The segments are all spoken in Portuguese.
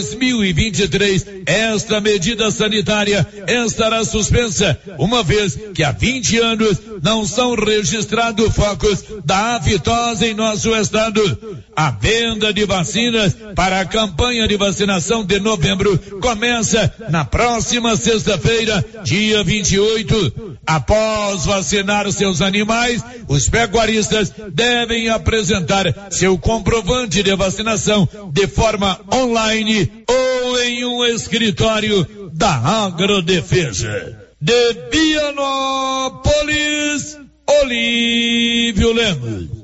2023. Esta medida sanitária estará suspensa, uma vez que há 20 anos não são registrados focos da aftosa em nosso estado. A venda de vacinas para a campanha de vacinação de novembro começa na próxima sexta-feira, dia 28. Após vacinar seus animais, os pecuaristas devem apresentar seu comprovante de vacinação de forma online ou em um escritório da Agrodefesa. De Vianópolis, Olívio Lemos.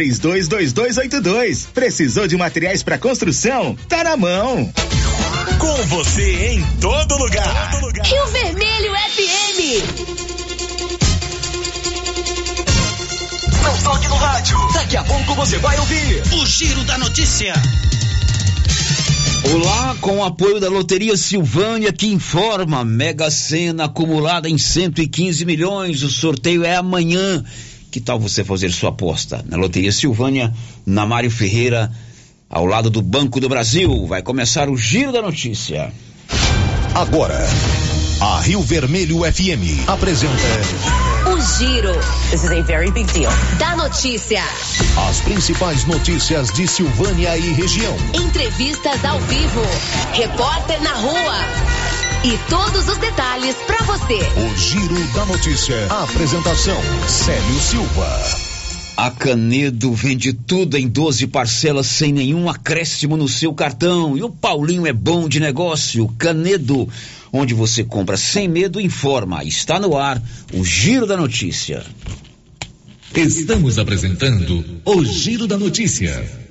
322282. Precisou de materiais para construção? Tá na mão. Com você em todo lugar. todo lugar. Rio Vermelho FM. Não toque no rádio. Daqui a pouco você vai ouvir o Giro da Notícia. Olá, com o apoio da Loteria Silvânia, que informa Mega Sena acumulada em 115 milhões. O sorteio é amanhã. Que tal você fazer sua aposta? Na Loteria Silvânia, na Mário Ferreira, ao lado do Banco do Brasil. Vai começar o Giro da Notícia. Agora, a Rio Vermelho FM apresenta. O Giro. This is a very big deal. Da notícia. As principais notícias de Silvânia e região. Entrevistas ao vivo. Repórter na rua e todos os detalhes para você. O Giro da Notícia. A apresentação: Célio Silva. A Canedo vende tudo em 12 parcelas sem nenhum acréscimo no seu cartão. E o Paulinho é bom de negócio. Canedo, onde você compra sem medo, informa. Está no ar o Giro da Notícia. Estamos apresentando o Giro da Notícia.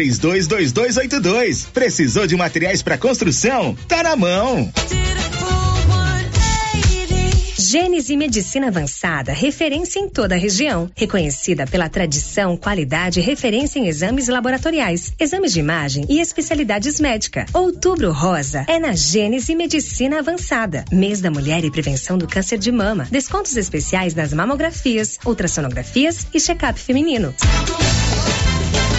322282. Precisou de materiais para construção? Tá na mão. Gênese Medicina Avançada, referência em toda a região. Reconhecida pela tradição, qualidade e referência em exames laboratoriais, exames de imagem e especialidades médicas. Outubro Rosa é na Gênese Medicina Avançada. Mês da Mulher e Prevenção do Câncer de Mama. Descontos especiais nas mamografias, ultrassonografias e check-up feminino.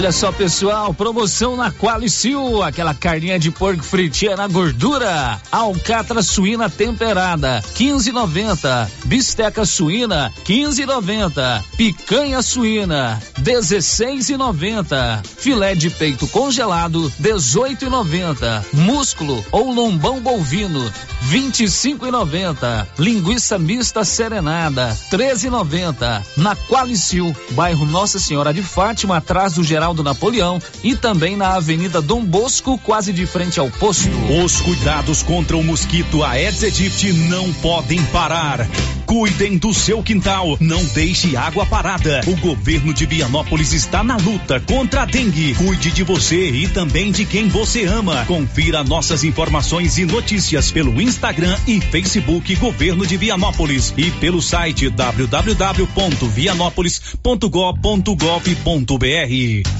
Olha só, pessoal, promoção na Qualicil, aquela carninha de porco fritinha na gordura. Alcatra suína temperada, 15,90. Bisteca suína, 15,90. Picanha suína, 16,90. Filé de peito congelado, 18,90. Músculo ou lombão bovino, 25,90. Linguiça mista serenada, 13,90. Na Qualicil, bairro Nossa Senhora de Fátima, atrás do Geral do Napoleão e também na Avenida Dom Bosco, quase de frente ao posto. Os cuidados contra o mosquito Aedes aegypti não podem parar. Cuidem do seu quintal, não deixe água parada. O governo de Vianópolis está na luta contra a dengue. Cuide de você e também de quem você ama. Confira nossas informações e notícias pelo Instagram e Facebook Governo de Vianópolis e pelo site www.vianópolis.gov.br.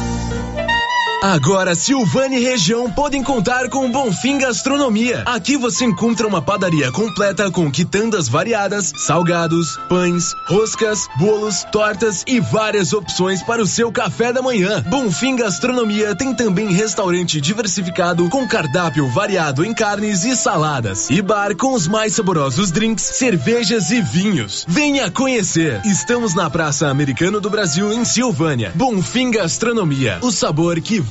Agora, Silvânia e região podem contar com o Bonfim Gastronomia. Aqui você encontra uma padaria completa com quitandas variadas, salgados, pães, roscas, bolos, tortas e várias opções para o seu café da manhã. Bonfim Gastronomia tem também restaurante diversificado com cardápio variado em carnes e saladas. E bar com os mais saborosos drinks, cervejas e vinhos. Venha conhecer. Estamos na Praça Americano do Brasil, em Silvânia. Bonfim Gastronomia. O sabor que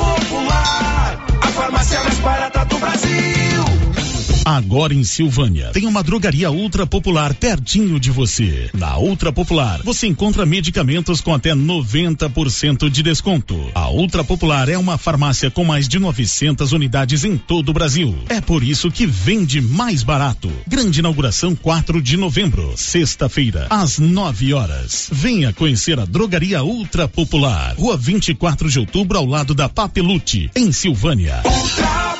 Popular, a farmácia mais barata do Brasil. Agora em Silvânia, tem uma drogaria ultra popular pertinho de você. Na Ultra Popular, você encontra medicamentos com até 90% de desconto. A Ultra Popular é uma farmácia com mais de 900 unidades em todo o Brasil. É por isso que vende mais barato. Grande inauguração 4 de novembro, sexta-feira, às 9 horas. Venha conhecer a drogaria Ultra Popular. Rua 24 de outubro, ao lado da Papelute, em Silvânia. Ultra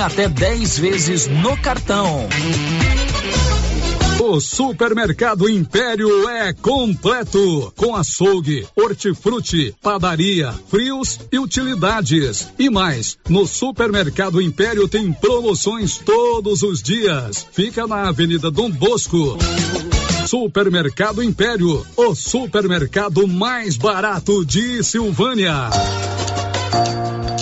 até 10 vezes no cartão. O Supermercado Império é completo, com açougue, hortifruti, padaria, frios e utilidades. E mais, no Supermercado Império tem promoções todos os dias. Fica na Avenida Dom Bosco. Supermercado Império, o supermercado mais barato de Silvânia.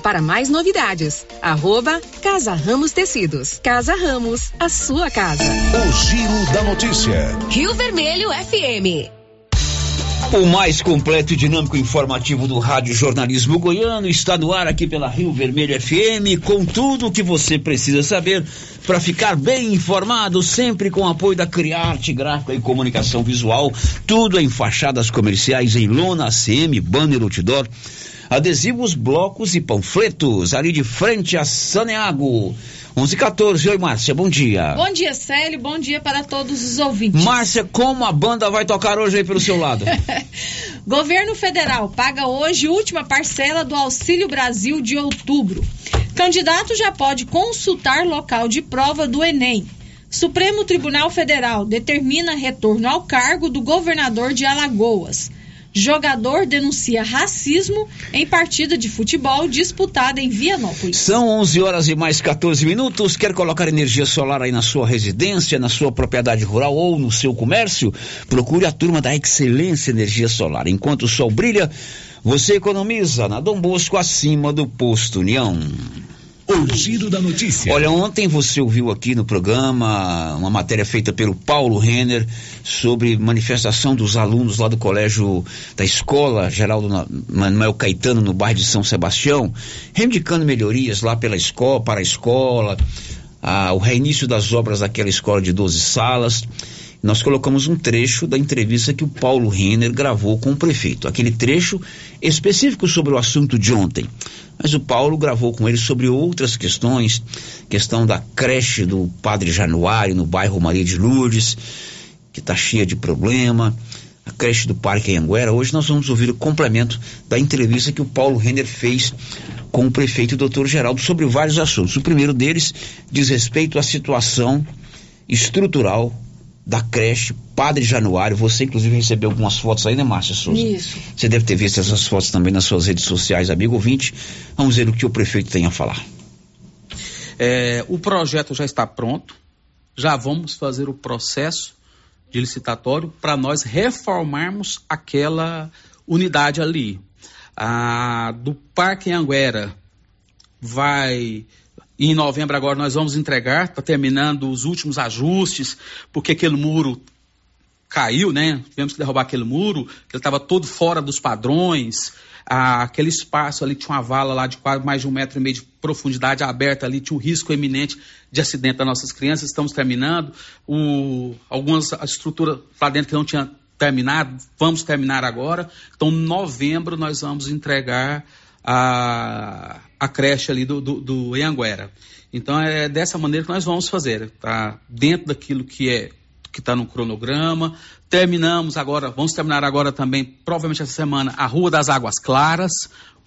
para mais novidades. Arroba Casa Ramos Tecidos. Casa Ramos, a sua casa. O Giro da Notícia. Rio Vermelho FM. O mais completo e dinâmico informativo do Rádio Jornalismo Goiano está no ar aqui pela Rio Vermelho FM, com tudo o que você precisa saber para ficar bem informado, sempre com apoio da Criarte Gráfica e Comunicação Visual, tudo em fachadas comerciais em lona, ACM, banner outdoor, adesivos, blocos e panfletos, ali de frente a Saneago. 1114, oi Márcia, bom dia. Bom dia, Célio, bom dia para todos os ouvintes. Márcia, como a banda vai tocar hoje aí pelo seu lado? Governo Federal paga hoje última parcela do Auxílio Brasil de outubro. Candidato já pode consultar local de prova do Enem. Supremo Tribunal Federal determina retorno ao cargo do governador de Alagoas. Jogador denuncia racismo em partida de futebol disputada em Vianópolis. São 11 horas e mais 14 minutos. Quer colocar energia solar aí na sua residência, na sua propriedade rural ou no seu comércio? Procure a turma da Excelência Energia Solar. Enquanto o sol brilha, você economiza na Dom Bosco acima do posto União. O giro da notícia. Olha, ontem você ouviu aqui no programa uma matéria feita pelo Paulo Renner sobre manifestação dos alunos lá do colégio da escola Geraldo Manuel Caetano no bairro de São Sebastião, reivindicando melhorias lá pela escola, para a escola, a, o reinício das obras daquela escola de 12 salas nós colocamos um trecho da entrevista que o Paulo Renner gravou com o prefeito. Aquele trecho específico sobre o assunto de ontem. Mas o Paulo gravou com ele sobre outras questões, questão da creche do Padre Januário no bairro Maria de Lourdes, que está cheia de problema, a creche do Parque Anguera. Hoje nós vamos ouvir o complemento da entrevista que o Paulo Renner fez com o prefeito doutor Geraldo sobre vários assuntos. O primeiro deles diz respeito à situação estrutural da creche Padre Januário. Você, inclusive, recebeu algumas fotos aí, né, Márcia Souza? Isso. Você deve ter visto essas fotos também nas suas redes sociais, amigo ouvinte. Vamos ver o que o prefeito tem a falar. É, o projeto já está pronto. Já vamos fazer o processo de licitatório para nós reformarmos aquela unidade ali. A, do Parque Anguera vai e em novembro agora nós vamos entregar, está terminando os últimos ajustes, porque aquele muro caiu, né? Tivemos que derrubar aquele muro, ele estava todo fora dos padrões. Ah, aquele espaço ali tinha uma vala lá de quase mais de um metro e meio de profundidade aberta ali, tinha um risco eminente de acidente das nossas crianças. Estamos terminando. O, algumas estruturas lá dentro que não tinha terminado, vamos terminar agora. Então, em novembro, nós vamos entregar a, a creche ali do, do, do Ianguera. Então é dessa maneira que nós vamos fazer, tá? Dentro daquilo que é que está no cronograma. Terminamos agora, vamos terminar agora também, provavelmente essa semana, a Rua das Águas Claras,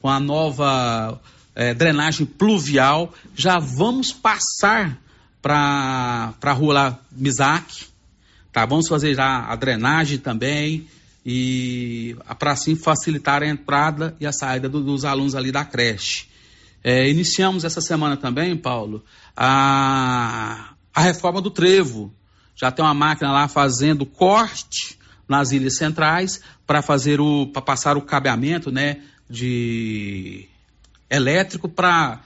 com a nova é, drenagem pluvial. Já vamos passar para a rua lá, Misak, tá? Vamos fazer já a drenagem também e para assim facilitar a entrada e a saída do, dos alunos ali da creche. É, iniciamos essa semana também, Paulo, a, a reforma do trevo. Já tem uma máquina lá fazendo corte nas ilhas centrais para fazer o para passar o cabeamento, né, de elétrico para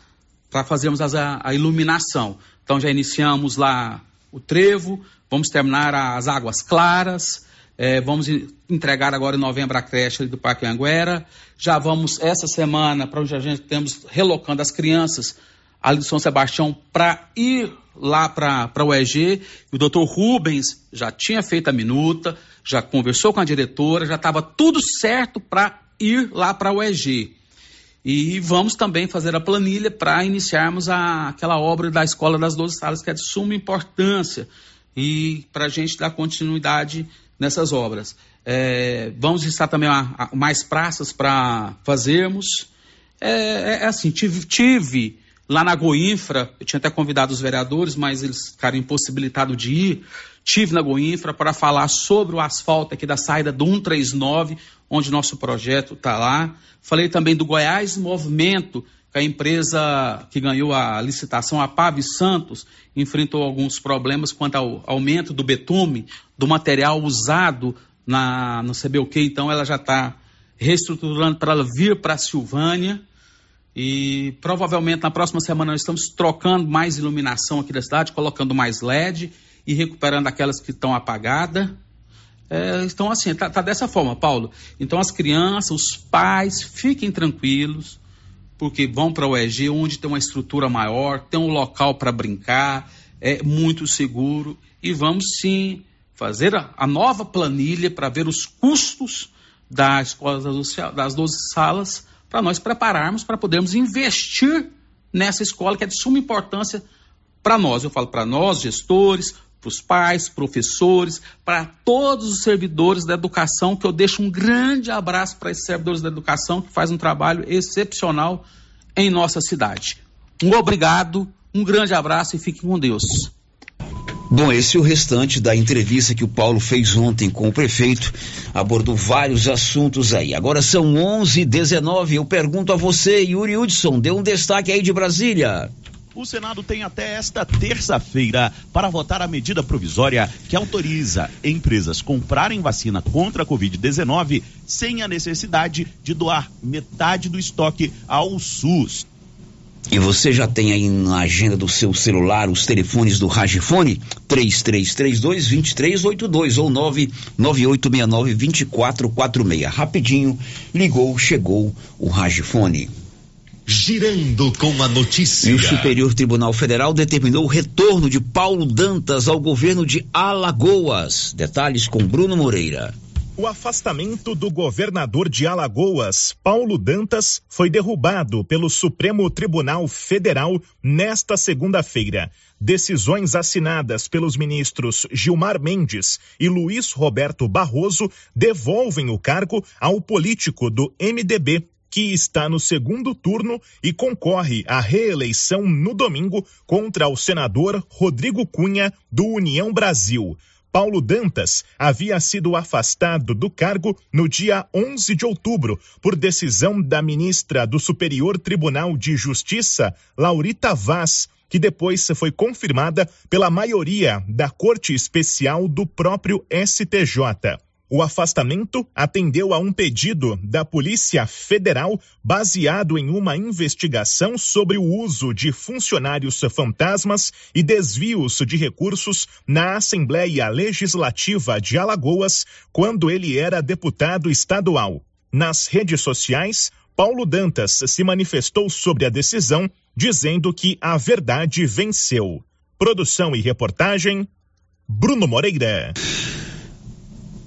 para fazermos as, a, a iluminação. Então já iniciamos lá o trevo, vamos terminar as águas claras, é, vamos entregar agora em novembro a creche do Parque Anguera. Já vamos, essa semana, para onde a gente temos relocando as crianças ali de São Sebastião para ir lá para o EG. O doutor Rubens já tinha feito a minuta, já conversou com a diretora, já estava tudo certo para ir lá para o EG. E vamos também fazer a planilha para iniciarmos a, aquela obra da Escola das 12 Salas, que é de suma importância, e para a gente dar continuidade nessas obras. É, vamos estar também a, a mais praças para fazermos. É, é, é, assim, tive, tive lá na Goinfra, eu tinha até convidado os vereadores, mas eles ficaram impossibilitados de ir. Tive na Goinfra para falar sobre o asfalto aqui da saída do 139, onde nosso projeto está lá. Falei também do Goiás Movimento, a empresa que ganhou a licitação, a Pave Santos, enfrentou alguns problemas quanto ao aumento do betume, do material usado na, no CBOQ, então ela já está reestruturando para ela vir para a Silvânia. E provavelmente na próxima semana nós estamos trocando mais iluminação aqui da cidade, colocando mais LED e recuperando aquelas que estão apagadas. É, então, assim, tá, tá, dessa forma, Paulo. Então, as crianças, os pais, fiquem tranquilos porque vão para o EG, onde tem uma estrutura maior, tem um local para brincar, é muito seguro. E vamos sim fazer a, a nova planilha para ver os custos da escola das 12 salas, para nós prepararmos para podermos investir nessa escola que é de suma importância para nós. Eu falo para nós, gestores, para os pais, professores, para todos os servidores da educação, que eu deixo um grande abraço para esses servidores da educação que fazem um trabalho excepcional em nossa cidade. Um obrigado, um grande abraço e fique com Deus. Bom, esse é o restante da entrevista que o Paulo fez ontem com o prefeito. Abordou vários assuntos aí. Agora são 11:19. Eu pergunto a você, Yuri Hudson, dê um destaque aí de Brasília. O Senado tem até esta terça-feira para votar a medida provisória que autoriza empresas comprarem vacina contra a Covid-19 sem a necessidade de doar metade do estoque ao SUS. E você já tem aí na agenda do seu celular os telefones do Ragifone 3332-2382 ou 99869-2446. Rapidinho, ligou, chegou o Ragifone. Girando com a notícia. E o Superior Tribunal Federal determinou o retorno de Paulo Dantas ao governo de Alagoas. Detalhes com Bruno Moreira. O afastamento do governador de Alagoas, Paulo Dantas, foi derrubado pelo Supremo Tribunal Federal nesta segunda-feira. Decisões assinadas pelos ministros Gilmar Mendes e Luiz Roberto Barroso devolvem o cargo ao político do MDB, que está no segundo turno e concorre à reeleição no domingo contra o senador Rodrigo Cunha, do União Brasil. Paulo Dantas havia sido afastado do cargo no dia 11 de outubro por decisão da ministra do Superior Tribunal de Justiça, Laurita Vaz, que depois foi confirmada pela maioria da Corte Especial do próprio STJ. O afastamento atendeu a um pedido da Polícia Federal baseado em uma investigação sobre o uso de funcionários fantasmas e desvios de recursos na Assembleia Legislativa de Alagoas quando ele era deputado estadual. Nas redes sociais, Paulo Dantas se manifestou sobre a decisão, dizendo que a verdade venceu. Produção e reportagem: Bruno Moreira.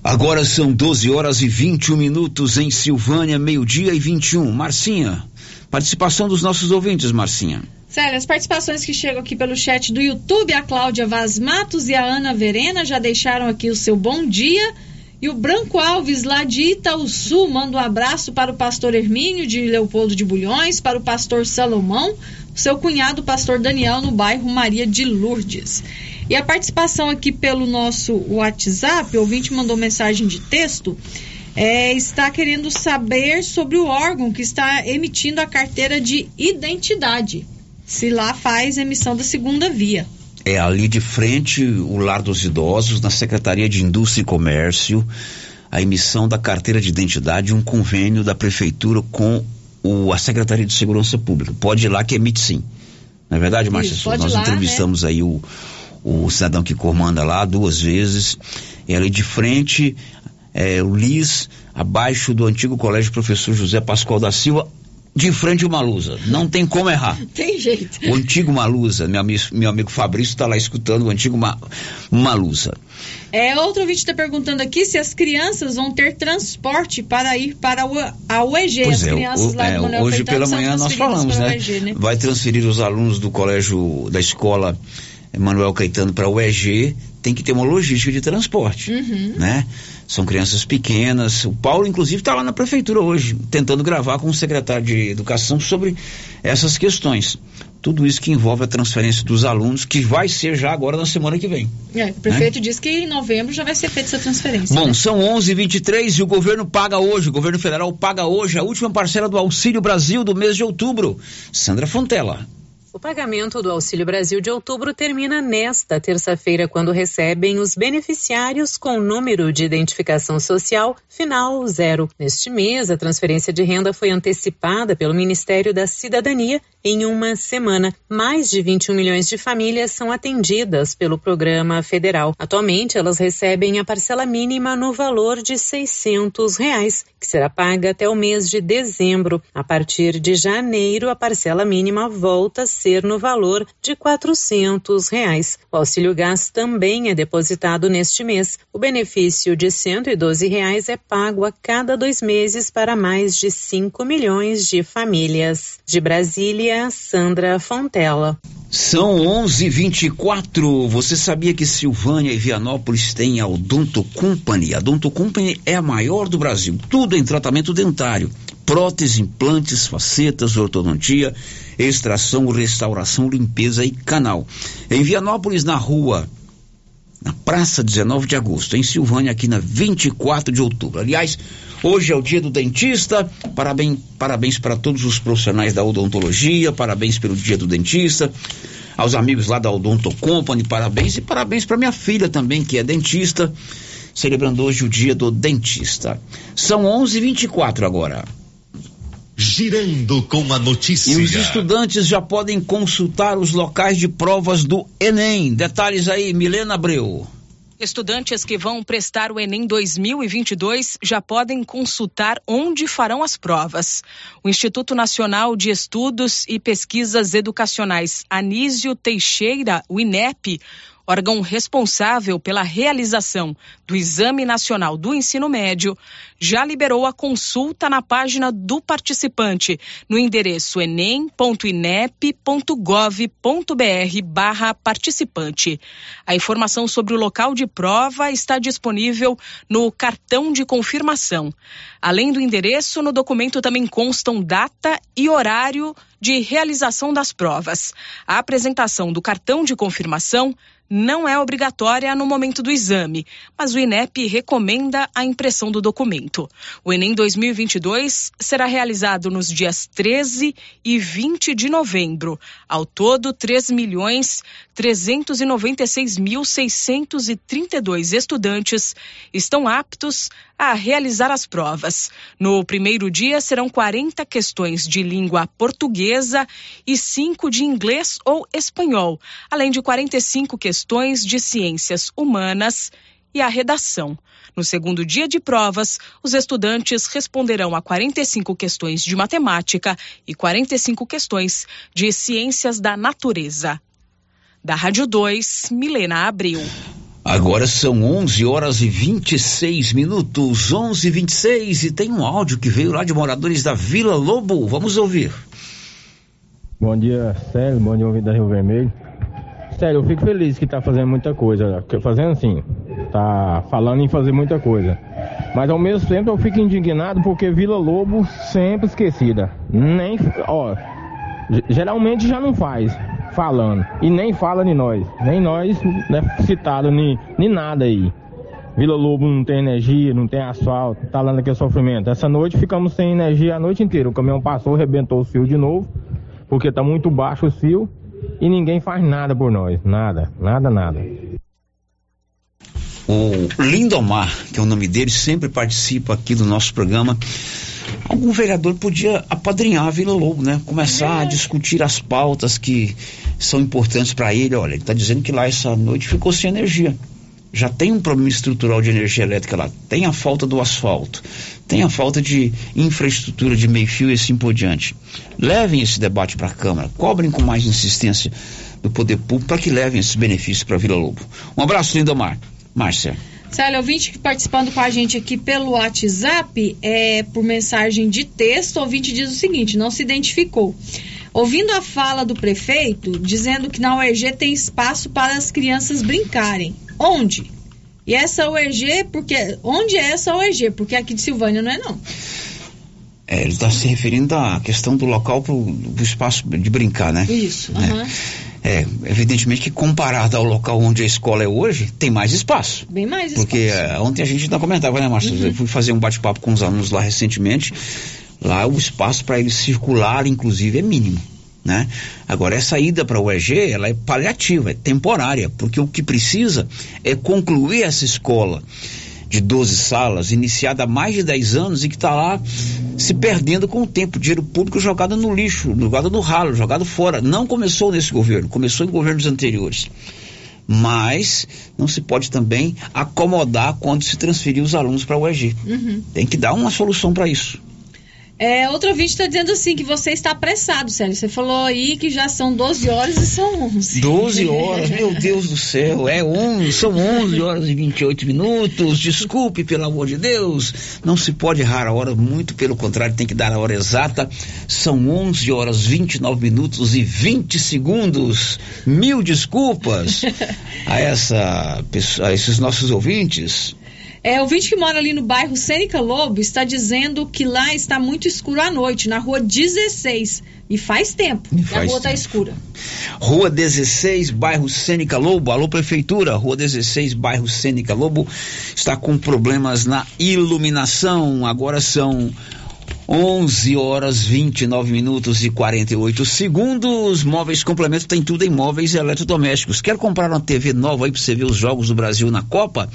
Agora são 12 horas e 21 minutos em Silvânia, meio-dia e 21. Marcinha, participação dos nossos ouvintes, Marcinha. Célia, as participações que chegam aqui pelo chat do YouTube, a Cláudia Vaz Matos e a Ana Verena já deixaram aqui o seu bom dia. E o Branco Alves, lá de Itaúsu, manda um abraço para o pastor Hermínio de Leopoldo de Bulhões, para o pastor Salomão, seu cunhado, pastor Daniel, no bairro Maria de Lourdes. E a participação aqui pelo nosso WhatsApp, o ouvinte mandou mensagem de texto, é, está querendo saber sobre o órgão que está emitindo a carteira de identidade. Se lá faz emissão da segunda via. É ali de frente, o Lar dos Idosos, na Secretaria de Indústria e Comércio, a emissão da carteira de identidade, um convênio da Prefeitura com o, a Secretaria de Segurança Pública. Pode ir lá que emite sim. Não é verdade, Márcia? Nós lá, entrevistamos né? aí o, o cidadão que comanda lá duas vezes. É ali de frente, é, o Lis, abaixo do antigo colégio professor José Pascoal da Silva, de frente uma lusa. Não tem como errar. Tem jeito. O antigo Malusa, meu amigo, meu amigo Fabrício está lá escutando o antigo Ma, Malusa. É, outro ouvinte está perguntando aqui se as crianças vão ter transporte para ir para a UEG. Pois as é, crianças o, lá é, Manuel hoje Caetano pela manhã nós falamos, né? UEG, né? Vai transferir os alunos do colégio, da escola Manuel Caetano para a UEG, tem que ter uma logística de transporte, Uhum. né? São crianças pequenas. O Paulo, inclusive, está lá na prefeitura hoje, tentando gravar com o secretário de Educação sobre essas questões. Tudo isso que envolve a transferência dos alunos, que vai ser já agora na semana que vem. É, o prefeito disse que em novembro já vai ser feita essa transferência. Bom, né? são 11:23 e o governo paga hoje, o governo federal paga hoje a última parcela do Auxílio Brasil do mês de outubro. Sandra Fontela. O pagamento do Auxílio Brasil de outubro termina nesta terça-feira, quando recebem os beneficiários com número de identificação social final zero. Neste mês, a transferência de renda foi antecipada pelo Ministério da Cidadania em uma semana. Mais de 21 milhões de famílias são atendidas pelo programa federal. Atualmente, elas recebem a parcela mínima no valor de 600 reais, que será paga até o mês de dezembro. A partir de janeiro, a parcela mínima volta a ser no valor de 400 reais. O auxílio gás também é depositado neste mês. O benefício de 112 reais é pago a cada dois meses para mais de 5 milhões de famílias. De Brasília, Sandra Fontela. São 11:24. Você sabia que Silvânia e Vianópolis têm a Odonto Company? A Odonto Company é a maior do Brasil. Tudo em tratamento dentário. Prótese, implantes, facetas, ortodontia, extração, restauração, limpeza e canal. Em Vianópolis, na rua na Praça 19 de Agosto, em Silvânia, aqui na 24 de outubro. Aliás, hoje é o dia do dentista. Parabéns, parabéns para todos os profissionais da odontologia, parabéns pelo dia do dentista. Aos amigos lá da Odonto Company, parabéns e parabéns para minha filha também, que é dentista, celebrando hoje o dia do dentista. São 11:24 agora. girando com a notícia. E os estudantes já podem consultar os locais de provas do Enem. Detalhes aí, Milena Abreu. Estudantes que vão prestar o Enem 2022 já podem consultar onde farão as provas. O Instituto Nacional de Estudos e Pesquisas Educacionais Anísio Teixeira, o INEP, órgão responsável pela realização do Exame Nacional do Ensino Médio, já liberou a consulta na página do participante no endereço enem.inep.gov.br barra participante. A informação sobre o local de prova está disponível no cartão de confirmação. Além do endereço, no documento também constam data e horário de realização das provas. A apresentação do cartão de confirmação não é obrigatória no momento do exame, mas o INEP recomenda a impressão do documento. O Enem 2022 será realizado nos dias 13 e 20 de novembro. Ao todo, 3 milhões 396.632 estudantes estão aptos a realizar as provas. No primeiro dia serão 40 questões de língua portuguesa e 5 de inglês ou espanhol, além de 45 questões de ciências humanas e a redação. No segundo dia de provas, os estudantes responderão a 45 questões de matemática e 45 questões de ciências da natureza. Da Rádio 2, Milena Abril. Agora são 11 horas e 26 minutos, 11 e 26 e tem um áudio que veio lá de moradores da Vila Lobo. Vamos ouvir. Bom dia, Célio. Bom dia, ouvido da Rio Vermelho. Sério, eu fico feliz que tá fazendo muita coisa. Fazendo assim, tá falando em fazer muita coisa. Mas ao mesmo tempo eu fico indignado porque Vila Lobo sempre esquecida. Nem, ó, geralmente já não faz falando. E nem fala de nós. Nem nós né, citado nem, nem nada aí. Vila Lobo não tem energia, não tem asfalto, tá lá naquele sofrimento. Essa noite ficamos sem energia a noite inteira. O caminhão passou, arrebentou o fio de novo, porque tá muito baixo o fio e ninguém faz nada por nós. Nada, nada, nada. O Lindomar, que é o nome dele, sempre participa aqui do nosso programa. Algum vereador podia apadrinhar a Vila Lobo, né? Começar a discutir as pautas que são importantes para ele. Olha, ele está dizendo que lá essa noite ficou sem energia. Já tem um problema estrutural de energia elétrica lá. Tem a falta do asfalto. Tem a falta de infraestrutura de meio-fio e assim por diante. Levem esse debate para a Câmara. Cobrem com mais insistência do poder público para que levem esses benefícios para a Vila Lobo. Um abraço, Lindomar. Márcia. Célio, ouvinte participando com a gente aqui pelo WhatsApp, é, por mensagem de texto, ouvinte diz o seguinte, não se identificou. Ouvindo a fala do prefeito, dizendo que na UEG tem espaço para as crianças brincarem. Onde? E essa UEG, porque. Onde é essa UEG? Porque aqui de Silvânia não é não. É, ele está se referindo à questão do local para o espaço de brincar, né? Isso. É. aham. É, evidentemente que comparado ao local onde a escola é hoje, tem mais espaço. Bem mais espaço. Porque é, ontem a gente ainda comentava, né, Márcio? Eu fui fazer um bate-papo com os alunos lá recentemente. Lá o espaço para eles circular, inclusive, é mínimo. Né? Agora, essa ida para o EG, ela é paliativa, é temporária, porque o que precisa é concluir essa escola de 12 salas, iniciada há mais de 10 anos e que está lá se perdendo com o tempo, dinheiro público jogado no lixo, jogado no ralo, jogado fora. Não começou nesse governo, começou em governos anteriores. Mas não se pode também acomodar quando se transferir os alunos para o EG. Uhum. Tem que dar uma solução para isso. É, outro ouvinte está dizendo assim que você está apressado, Célio. Você falou aí que já são 12 horas e são 11. 12 horas, meu Deus do céu, é 11, são 11 horas e 28 minutos. Desculpe, pelo amor de Deus, não se pode errar a hora, muito pelo contrário, tem que dar a hora exata. São 11 horas 29 minutos e 20 segundos. Mil desculpas a essa a esses nossos ouvintes. É, o ouvinte que mora ali no bairro Sênica Lobo está dizendo que lá está muito escuro à noite, na rua 16. E faz tempo que a faz rua está escura. Rua 16, bairro Sênica Lobo. Alô, Prefeitura. Rua 16, bairro Sênica Lobo. Está com problemas na iluminação. Agora são 11 horas 29 minutos e 48 segundos. Móveis Complemento tem tudo em móveis eletrodomésticos. Quer comprar uma TV nova aí para você ver os jogos do Brasil na Copa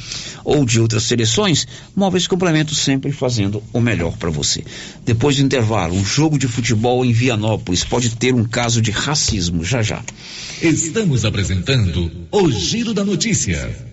ou de outras seleções? Móveis Complemento sempre fazendo o melhor para você. Depois do intervalo, um jogo de futebol em Vianópolis pode ter um caso de racismo já já. Estamos apresentando o Giro da Notícia.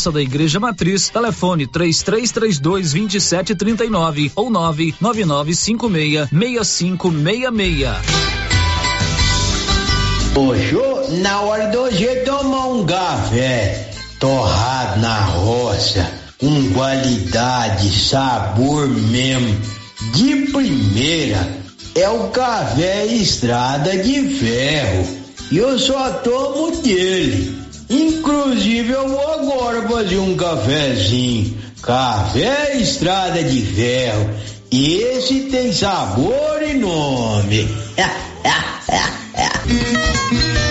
Praça da Igreja Matriz, telefone 3332 2739 ou 99956 6566. Poxa, na hora do hoje tomar um café torrado na roça, com qualidade, sabor mesmo, de primeira, é o café Estrada de Ferro. E eu só tomo dele. Inclusive eu vou agora fazer um cafezinho. Café Estrada de Ferro. Esse tem sabor e nome.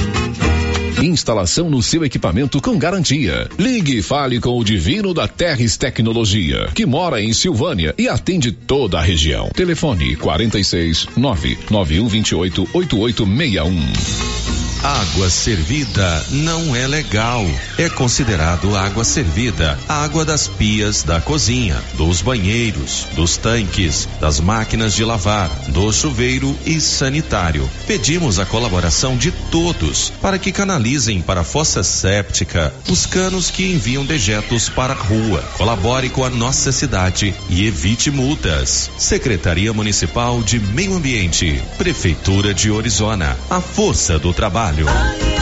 Instalação no seu equipamento com garantia. Ligue e fale com o Divino da Terres Tecnologia, que mora em Silvânia e atende toda a região. Telefone 46 99128 8861. Água servida não é legal. É considerado água servida a água das pias da cozinha, dos banheiros, dos tanques, das máquinas de lavar, do chuveiro e sanitário. Pedimos a colaboração de todos para que canalizem para a fossa séptica os canos que enviam dejetos para a rua. Colabore com a nossa cidade e evite multas. Secretaria Municipal de Meio Ambiente, Prefeitura de Orizona. A força do trabalho. Aliança.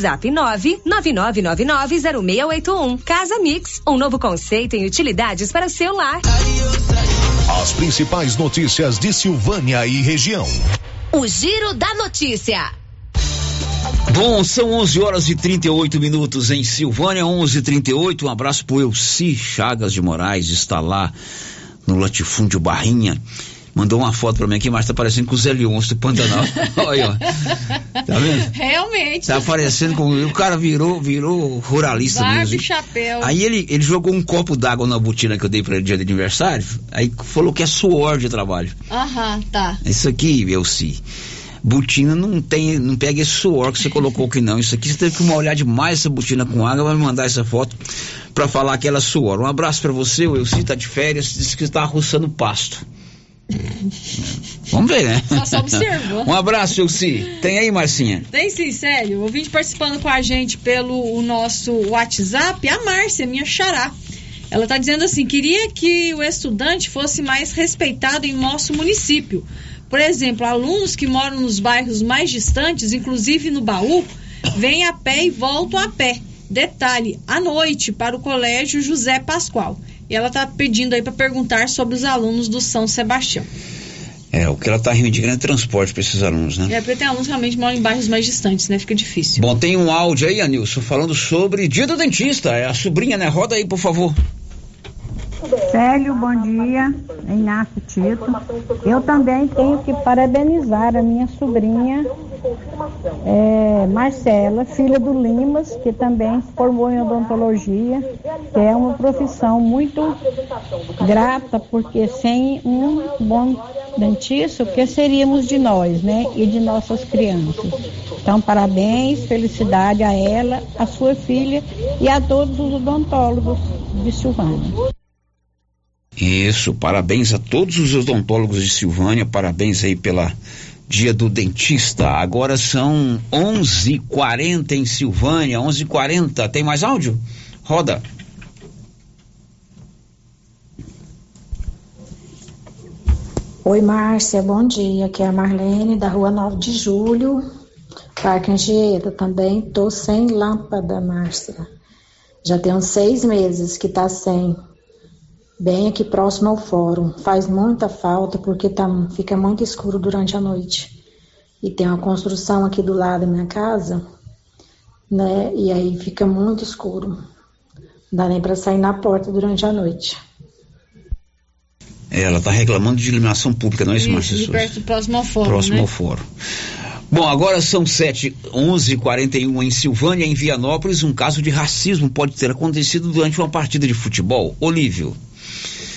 999990681. Casa Mix, um novo conceito em utilidades para o seu lar. As principais notícias de Silvânia e região. O Giro da Notícia. Bom, são 11 horas e 38 minutos em Silvânia, 11:38. Um abraço pro Elci Chagas de Moraes, está lá no latifúndio Barrinha. Mandou uma foto pra mim aqui, mas tá parecendo com o Zé Leôncio do Pantanal. Olha, ó. Tá vendo? Realmente. Tá parecendo com. O cara virou, virou ruralista Barba mesmo. chapéu. Aí ele, ele jogou um copo d'água na botina que eu dei pra ele dia de aniversário. Aí falou que é suor de trabalho. Aham, tá. Isso aqui, Elci. botina não tem, não pega esse suor que você colocou aqui não. Isso aqui você teve que molhar demais essa botina com água, vai me mandar essa foto para falar que ela suor. Um abraço para você, o Elci tá de férias, disse que está roçando pasto. Vamos ver, né? Só, só observou. um abraço, Elci. Tem aí, Marcinha? Tem sim, sério. Ouvinte participando com a gente pelo o nosso WhatsApp, a Márcia, minha xará. Ela está dizendo assim: queria que o estudante fosse mais respeitado em nosso município. Por exemplo, alunos que moram nos bairros mais distantes, inclusive no baú, vêm a pé e voltam a pé. Detalhe, à noite, para o colégio José Pascoal. E ela está pedindo aí para perguntar sobre os alunos do São Sebastião. É, o que ela está reivindicando é transporte para esses alunos, né? É, porque tem alunos que realmente moram em bairros mais distantes, né? Fica difícil. Bom, tem um áudio aí, Anilson, falando sobre Dia do Dentista. É a sobrinha, né? Roda aí, por favor. Célio, bom dia. Inácio Tito. Eu também tenho que parabenizar a minha sobrinha é, Marcela, filha do Limas, que também se formou em odontologia, que é uma profissão muito grata, porque sem um bom dentista, o que seríamos de nós, né? E de nossas crianças. Então, parabéns, felicidade a ela, a sua filha e a todos os odontólogos de Silvânia. Isso, parabéns a todos os odontólogos de Silvânia, parabéns aí pela Dia do Dentista. Agora são 11:40 em Silvânia, 11:40. Tem mais áudio? Roda. Oi, Márcia, bom dia. Aqui é a Marlene, da rua 9 de Julho, Parque Anchieta. Também tô sem lâmpada, Márcia. Já tem uns seis meses que tá sem bem aqui próximo ao fórum. Faz muita falta porque tá, fica muito escuro durante a noite. E tem uma construção aqui do lado da minha casa, né? E aí fica muito escuro. Não dá nem para sair na porta durante a noite. É, ela está reclamando de iluminação pública, não é isso, perto, próximo ao fórum, Próximo né? ao fórum. Bom, agora são 7, 11 41 em Silvânia, em Vianópolis. Um caso de racismo pode ter acontecido durante uma partida de futebol. Olívio.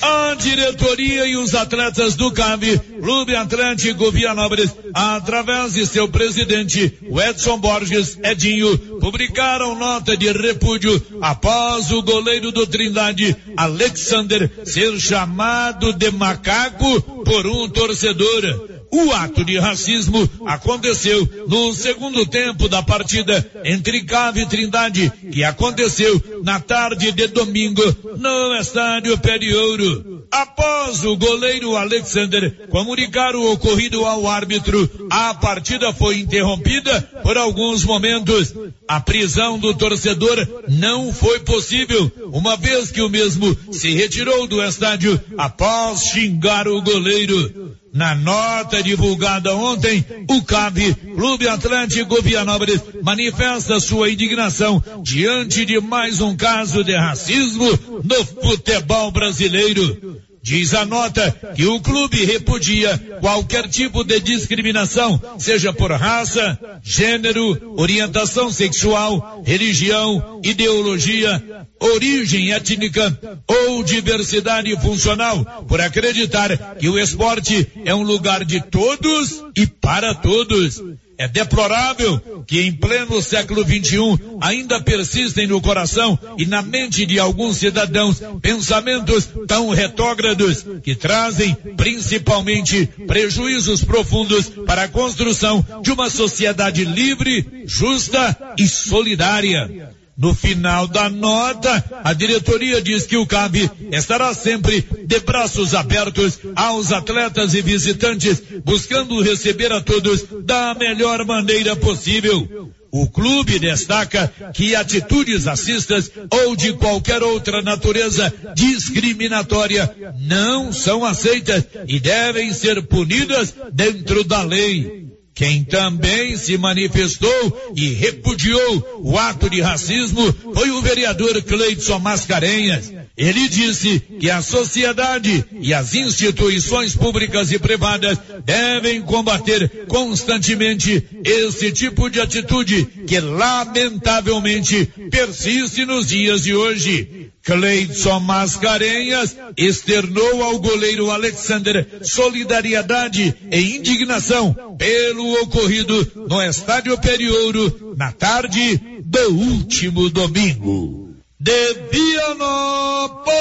A diretoria e os atletas do CAV, Clube Atlântico Vianópolis, através de seu presidente, Edson Borges Edinho, publicaram nota de repúdio após o goleiro do Trindade, Alexander, ser chamado de macaco por um torcedor. O ato de racismo aconteceu no segundo tempo da partida entre Cave e Trindade, que aconteceu na tarde de domingo no estádio Pé de Ouro. Após o goleiro Alexander comunicar o ocorrido ao árbitro, a partida foi interrompida por alguns momentos. A prisão do torcedor não foi possível, uma vez que o mesmo se retirou do estádio após xingar o goleiro. Na nota divulgada ontem, o CAB, Clube Atlântico Vianópolis, manifesta sua indignação diante de mais um caso de racismo no futebol brasileiro. Diz a nota que o clube repudia qualquer tipo de discriminação, seja por raça, gênero, orientação sexual, religião, ideologia, origem étnica ou diversidade funcional, por acreditar que o esporte é um lugar de todos e para todos. É deplorável que em pleno século XXI ainda persistem no coração e na mente de alguns cidadãos pensamentos tão retrógrados que trazem principalmente prejuízos profundos para a construção de uma sociedade livre, justa e solidária. No final da nota, a diretoria diz que o CAB estará sempre de braços abertos aos atletas e visitantes, buscando receber a todos da melhor maneira possível. O clube destaca que atitudes racistas ou de qualquer outra natureza discriminatória não são aceitas e devem ser punidas dentro da lei. Quem também se manifestou e repudiou o ato de racismo foi o vereador Cleidson Mascarenhas. Ele disse que a sociedade e as instituições públicas e privadas devem combater constantemente esse tipo de atitude que lamentavelmente persiste nos dias de hoje. Cleidson Mascarenhas externou ao goleiro Alexander solidariedade e indignação pelo ocorrido no Estádio Periouro na tarde do último domingo. De Vianópolis,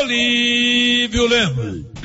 Olívio Lemos.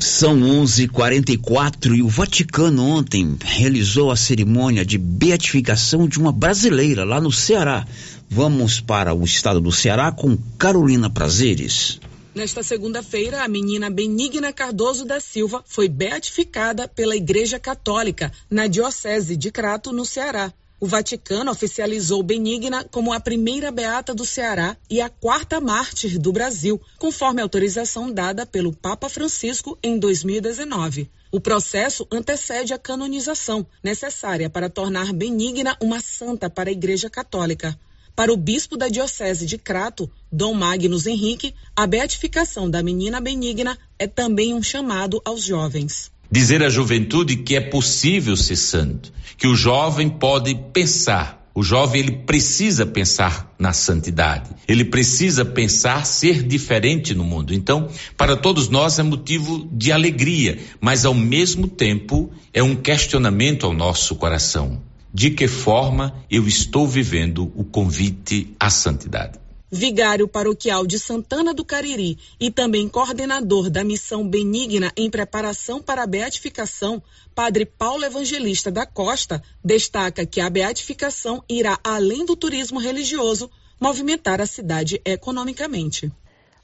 São 11:44 e o Vaticano ontem realizou a cerimônia de beatificação de uma brasileira lá no Ceará. Vamos para o estado do Ceará com Carolina Prazeres. Nesta segunda-feira, a menina Benigna Cardoso da Silva foi beatificada pela Igreja Católica na Diocese de Crato, no Ceará. O Vaticano oficializou Benigna como a primeira beata do Ceará e a quarta mártir do Brasil, conforme autorização dada pelo Papa Francisco em 2019. O processo antecede a canonização, necessária para tornar Benigna uma santa para a Igreja Católica. Para o bispo da Diocese de Crato, Dom Magnus Henrique, a beatificação da menina Benigna é também um chamado aos jovens dizer à juventude que é possível ser santo, que o jovem pode pensar. O jovem ele precisa pensar na santidade. Ele precisa pensar ser diferente no mundo. Então, para todos nós é motivo de alegria, mas ao mesmo tempo é um questionamento ao nosso coração. De que forma eu estou vivendo o convite à santidade? vigário paroquial de Santana do Cariri e também coordenador da missão benigna em preparação para a beatificação, Padre Paulo Evangelista da Costa destaca que a beatificação irá além do turismo religioso movimentar a cidade economicamente.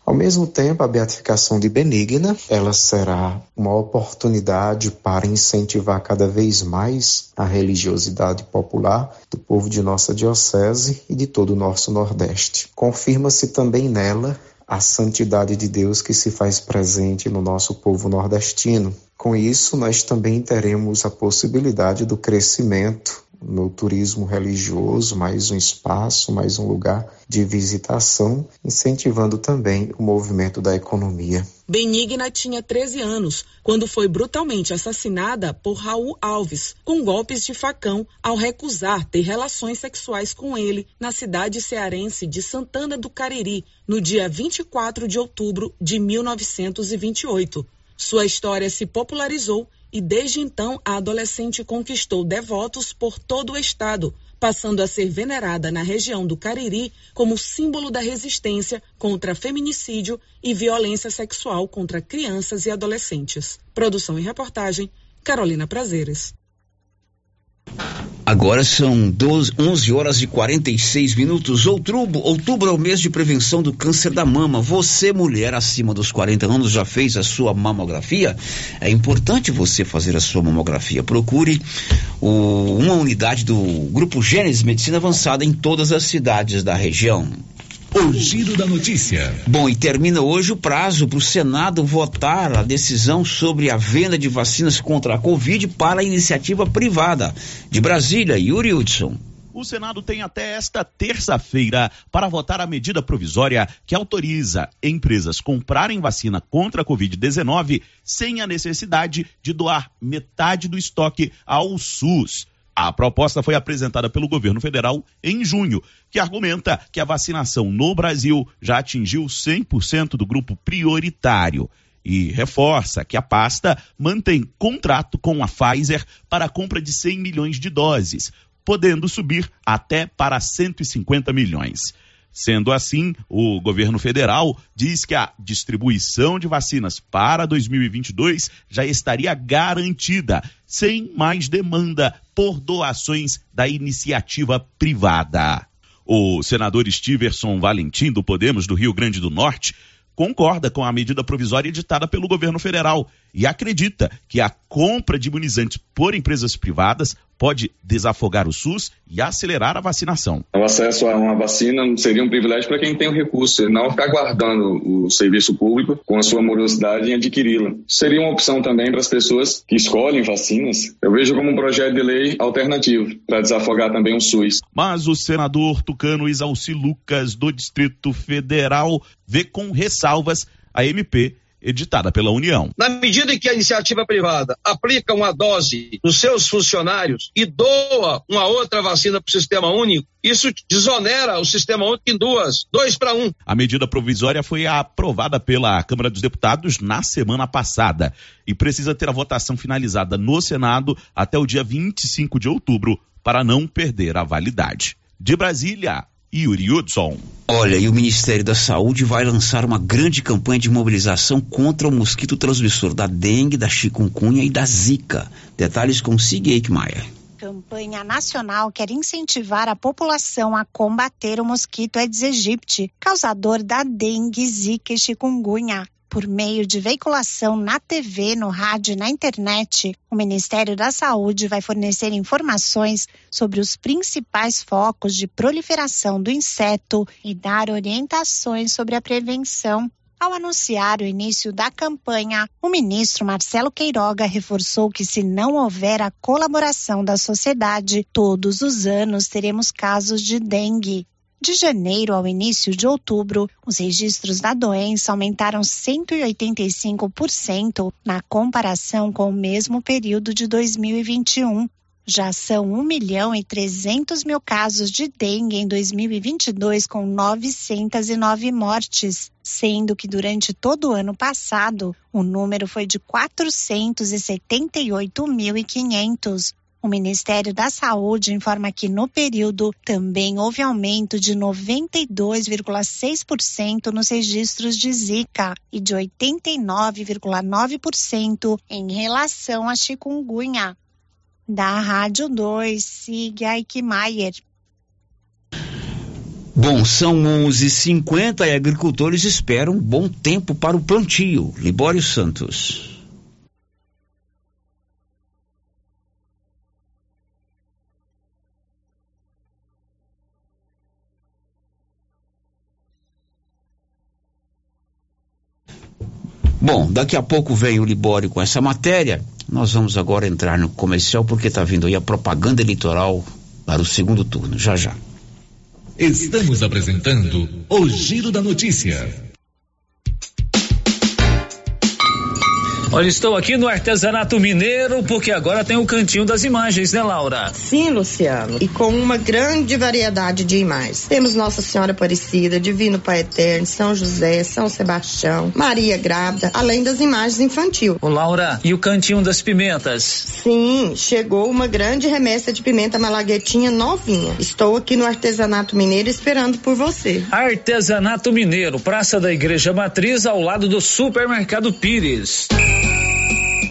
Ao mesmo tempo, a beatificação de Benigna, ela será uma oportunidade para incentivar cada vez mais a religiosidade popular do povo de nossa diocese e de todo o nosso Nordeste. Confirma-se também nela a santidade de Deus que se faz presente no nosso povo nordestino. Com isso, nós também teremos a possibilidade do crescimento no turismo religioso, mais um espaço, mais um lugar de visitação, incentivando também o movimento da economia. Benigna tinha 13 anos quando foi brutalmente assassinada por Raul Alves, com golpes de facão, ao recusar ter relações sexuais com ele na cidade cearense de Santana do Cariri, no dia 24 de outubro de 1928. Sua história se popularizou e desde então a adolescente conquistou devotos por todo o estado, passando a ser venerada na região do Cariri como símbolo da resistência contra feminicídio e violência sexual contra crianças e adolescentes. Produção e reportagem Carolina Prazeres. Agora são 12, 11 horas e 46 minutos. Outubro, outubro é o mês de prevenção do câncer da mama. Você, mulher acima dos 40 anos, já fez a sua mamografia? É importante você fazer a sua mamografia. Procure o, uma unidade do Grupo Gênesis Medicina Avançada em todas as cidades da região. O giro da notícia. Bom, e termina hoje o prazo para o Senado votar a decisão sobre a venda de vacinas contra a Covid para a iniciativa privada. De Brasília, Yuri Hudson. O Senado tem até esta terça-feira para votar a medida provisória que autoriza empresas comprarem vacina contra a Covid-19 sem a necessidade de doar metade do estoque ao SUS. A proposta foi apresentada pelo governo federal em junho, que argumenta que a vacinação no Brasil já atingiu 100% do grupo prioritário e reforça que a pasta mantém contrato com a Pfizer para a compra de 100 milhões de doses, podendo subir até para 150 milhões. Sendo assim, o governo federal diz que a distribuição de vacinas para 2022 já estaria garantida, sem mais demanda por doações da iniciativa privada. O senador Steverson Valentim, do Podemos do Rio Grande do Norte, concorda com a medida provisória editada pelo governo federal e acredita que a compra de imunizantes por empresas privadas pode desafogar o SUS e acelerar a vacinação. O acesso a uma vacina seria um privilégio para quem tem o recurso, e não ficar guardando o serviço público com a sua morosidade em adquiri-la. Seria uma opção também para as pessoas que escolhem vacinas. Eu vejo como um projeto de lei alternativo para desafogar também o SUS. Mas o senador tucano Isalci Lucas, do Distrito Federal, vê com ressalvas a MP editada pela União. Na medida em que a iniciativa privada aplica uma dose nos seus funcionários e doa uma outra vacina para o sistema único, isso desonera o sistema único em duas, dois para um. A medida provisória foi aprovada pela Câmara dos Deputados na semana passada e precisa ter a votação finalizada no Senado até o dia 25 de outubro para não perder a validade. De Brasília, Yuri Hudson. Olha, e o Ministério da Saúde vai lançar uma grande campanha de mobilização contra o mosquito transmissor da dengue, da chikungunya e da zika. Detalhes com Sig Eichmeier. Campanha nacional quer incentivar a população a combater o mosquito Aedes aegypti, causador da dengue, zika e chikungunya por meio de veiculação na TV, no rádio e na internet, o Ministério da Saúde vai fornecer informações sobre os principais focos de proliferação do inseto e dar orientações sobre a prevenção. Ao anunciar o início da campanha, o ministro Marcelo Queiroga reforçou que, se não houver a colaboração da sociedade, todos os anos teremos casos de dengue. De janeiro ao início de outubro, os registros da doença aumentaram 185% na comparação com o mesmo período de 2021. Já são 1 milhão e 300 mil casos de dengue em 2022, com 909 mortes, sendo que durante todo o ano passado o número foi de 478.500. O Ministério da Saúde informa que no período também houve aumento de 92,6% nos registros de Zika e de 89,9% em relação à chikungunya. Da Rádio 2, siga Eichmeier. Bom, são 11h50 e agricultores esperam bom tempo para o plantio. Libório Santos. Bom, daqui a pouco vem o Libório com essa matéria. Nós vamos agora entrar no comercial porque está vindo aí a propaganda eleitoral para o segundo turno. Já já. Estamos apresentando o Giro da Notícia. Olha, estou aqui no artesanato mineiro porque agora tem o cantinho das imagens, né, Laura? Sim, Luciano. E com uma grande variedade de imagens. Temos Nossa Senhora Aparecida, Divino Pai Eterno, São José, São Sebastião, Maria Grávida, além das imagens infantil. Ô, Laura, e o cantinho das pimentas? Sim, chegou uma grande remessa de pimenta malaguetinha novinha. Estou aqui no artesanato mineiro esperando por você. Artesanato Mineiro, Praça da Igreja Matriz, ao lado do Supermercado Pires.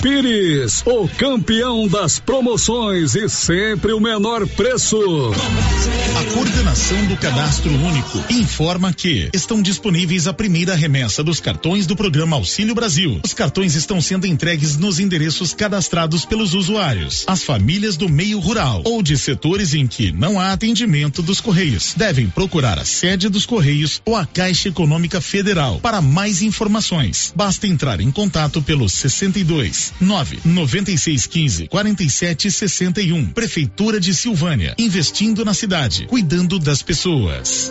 Pires, o campeão das promoções e sempre o menor preço. A coordenação do Cadastro Único informa que estão disponíveis a primeira remessa dos cartões do programa Auxílio Brasil. Os cartões estão sendo entregues nos endereços cadastrados pelos usuários. As famílias do meio rural ou de setores em que não há atendimento dos Correios devem procurar a sede dos Correios ou a Caixa Econômica Federal. Para mais informações, basta entrar em contato pelo 62 9 96 15 47 61. Prefeitura de Silvânia, investindo na cidade, cuidando das pessoas.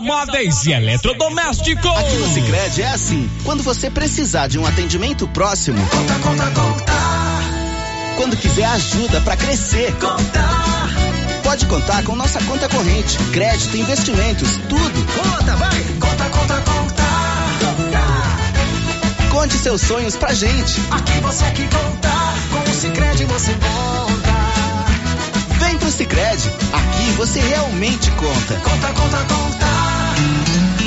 móveis e eletrodomésticos. Aqui no Sicredi é assim, quando você precisar de um atendimento próximo, conta, conta, conta. Quando quiser ajuda para crescer, conta. Pode contar com nossa conta corrente, crédito, investimentos, tudo. Conta, vai! Conta, conta, conta. Conte seus sonhos pra gente. Aqui você que conta, com o Sicredi você conta. Vem pro Sicredi, aqui você realmente conta. Conta, conta, conta.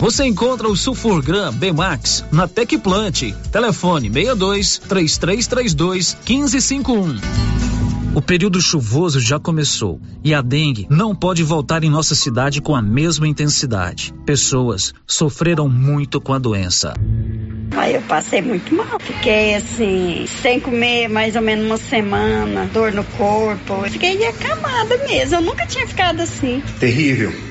Você encontra o Sulfurgram Bmax na Tecplant. Telefone 62 3332 1551. O período chuvoso já começou e a dengue não pode voltar em nossa cidade com a mesma intensidade. Pessoas sofreram muito com a doença. Aí eu passei muito mal. Fiquei assim, sem comer mais ou menos uma semana, dor no corpo. Fiquei acamada mesmo. Eu nunca tinha ficado assim. Terrível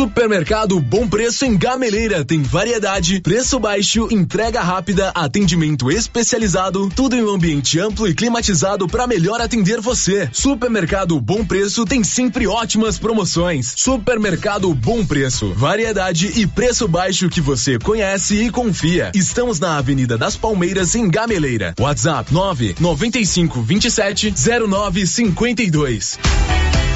Supermercado Bom Preço em Gameleira tem variedade, preço baixo, entrega rápida, atendimento especializado, tudo em um ambiente amplo e climatizado para melhor atender você. Supermercado Bom Preço tem sempre ótimas promoções. Supermercado Bom Preço, variedade e preço baixo que você conhece e confia. Estamos na Avenida das Palmeiras em Gameleira. WhatsApp 9 95 27 09 52.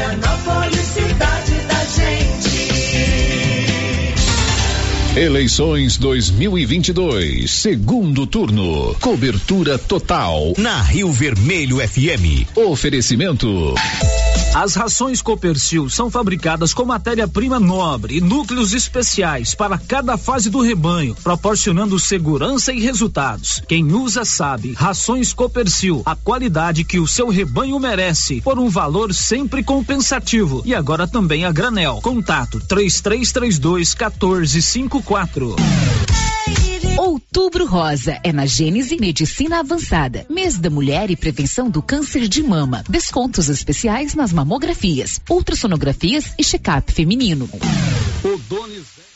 Vianópolis, cidade da gente. Eleições 2022, segundo turno. Cobertura total na Rio Vermelho FM. Oferecimento. As rações Copercil são fabricadas com matéria-prima nobre e núcleos especiais para cada fase do rebanho, proporcionando segurança e resultados. Quem usa sabe. Rações Copercil, a qualidade que o seu rebanho merece, por um valor sempre compensativo. E agora também a granel. Contato 3332 1454. Outubro Rosa é na Gênese Medicina Avançada. Mês da Mulher e Prevenção do Câncer de Mama. Descontos especiais nas mamografias, ultrassonografias e check-up feminino. Coligação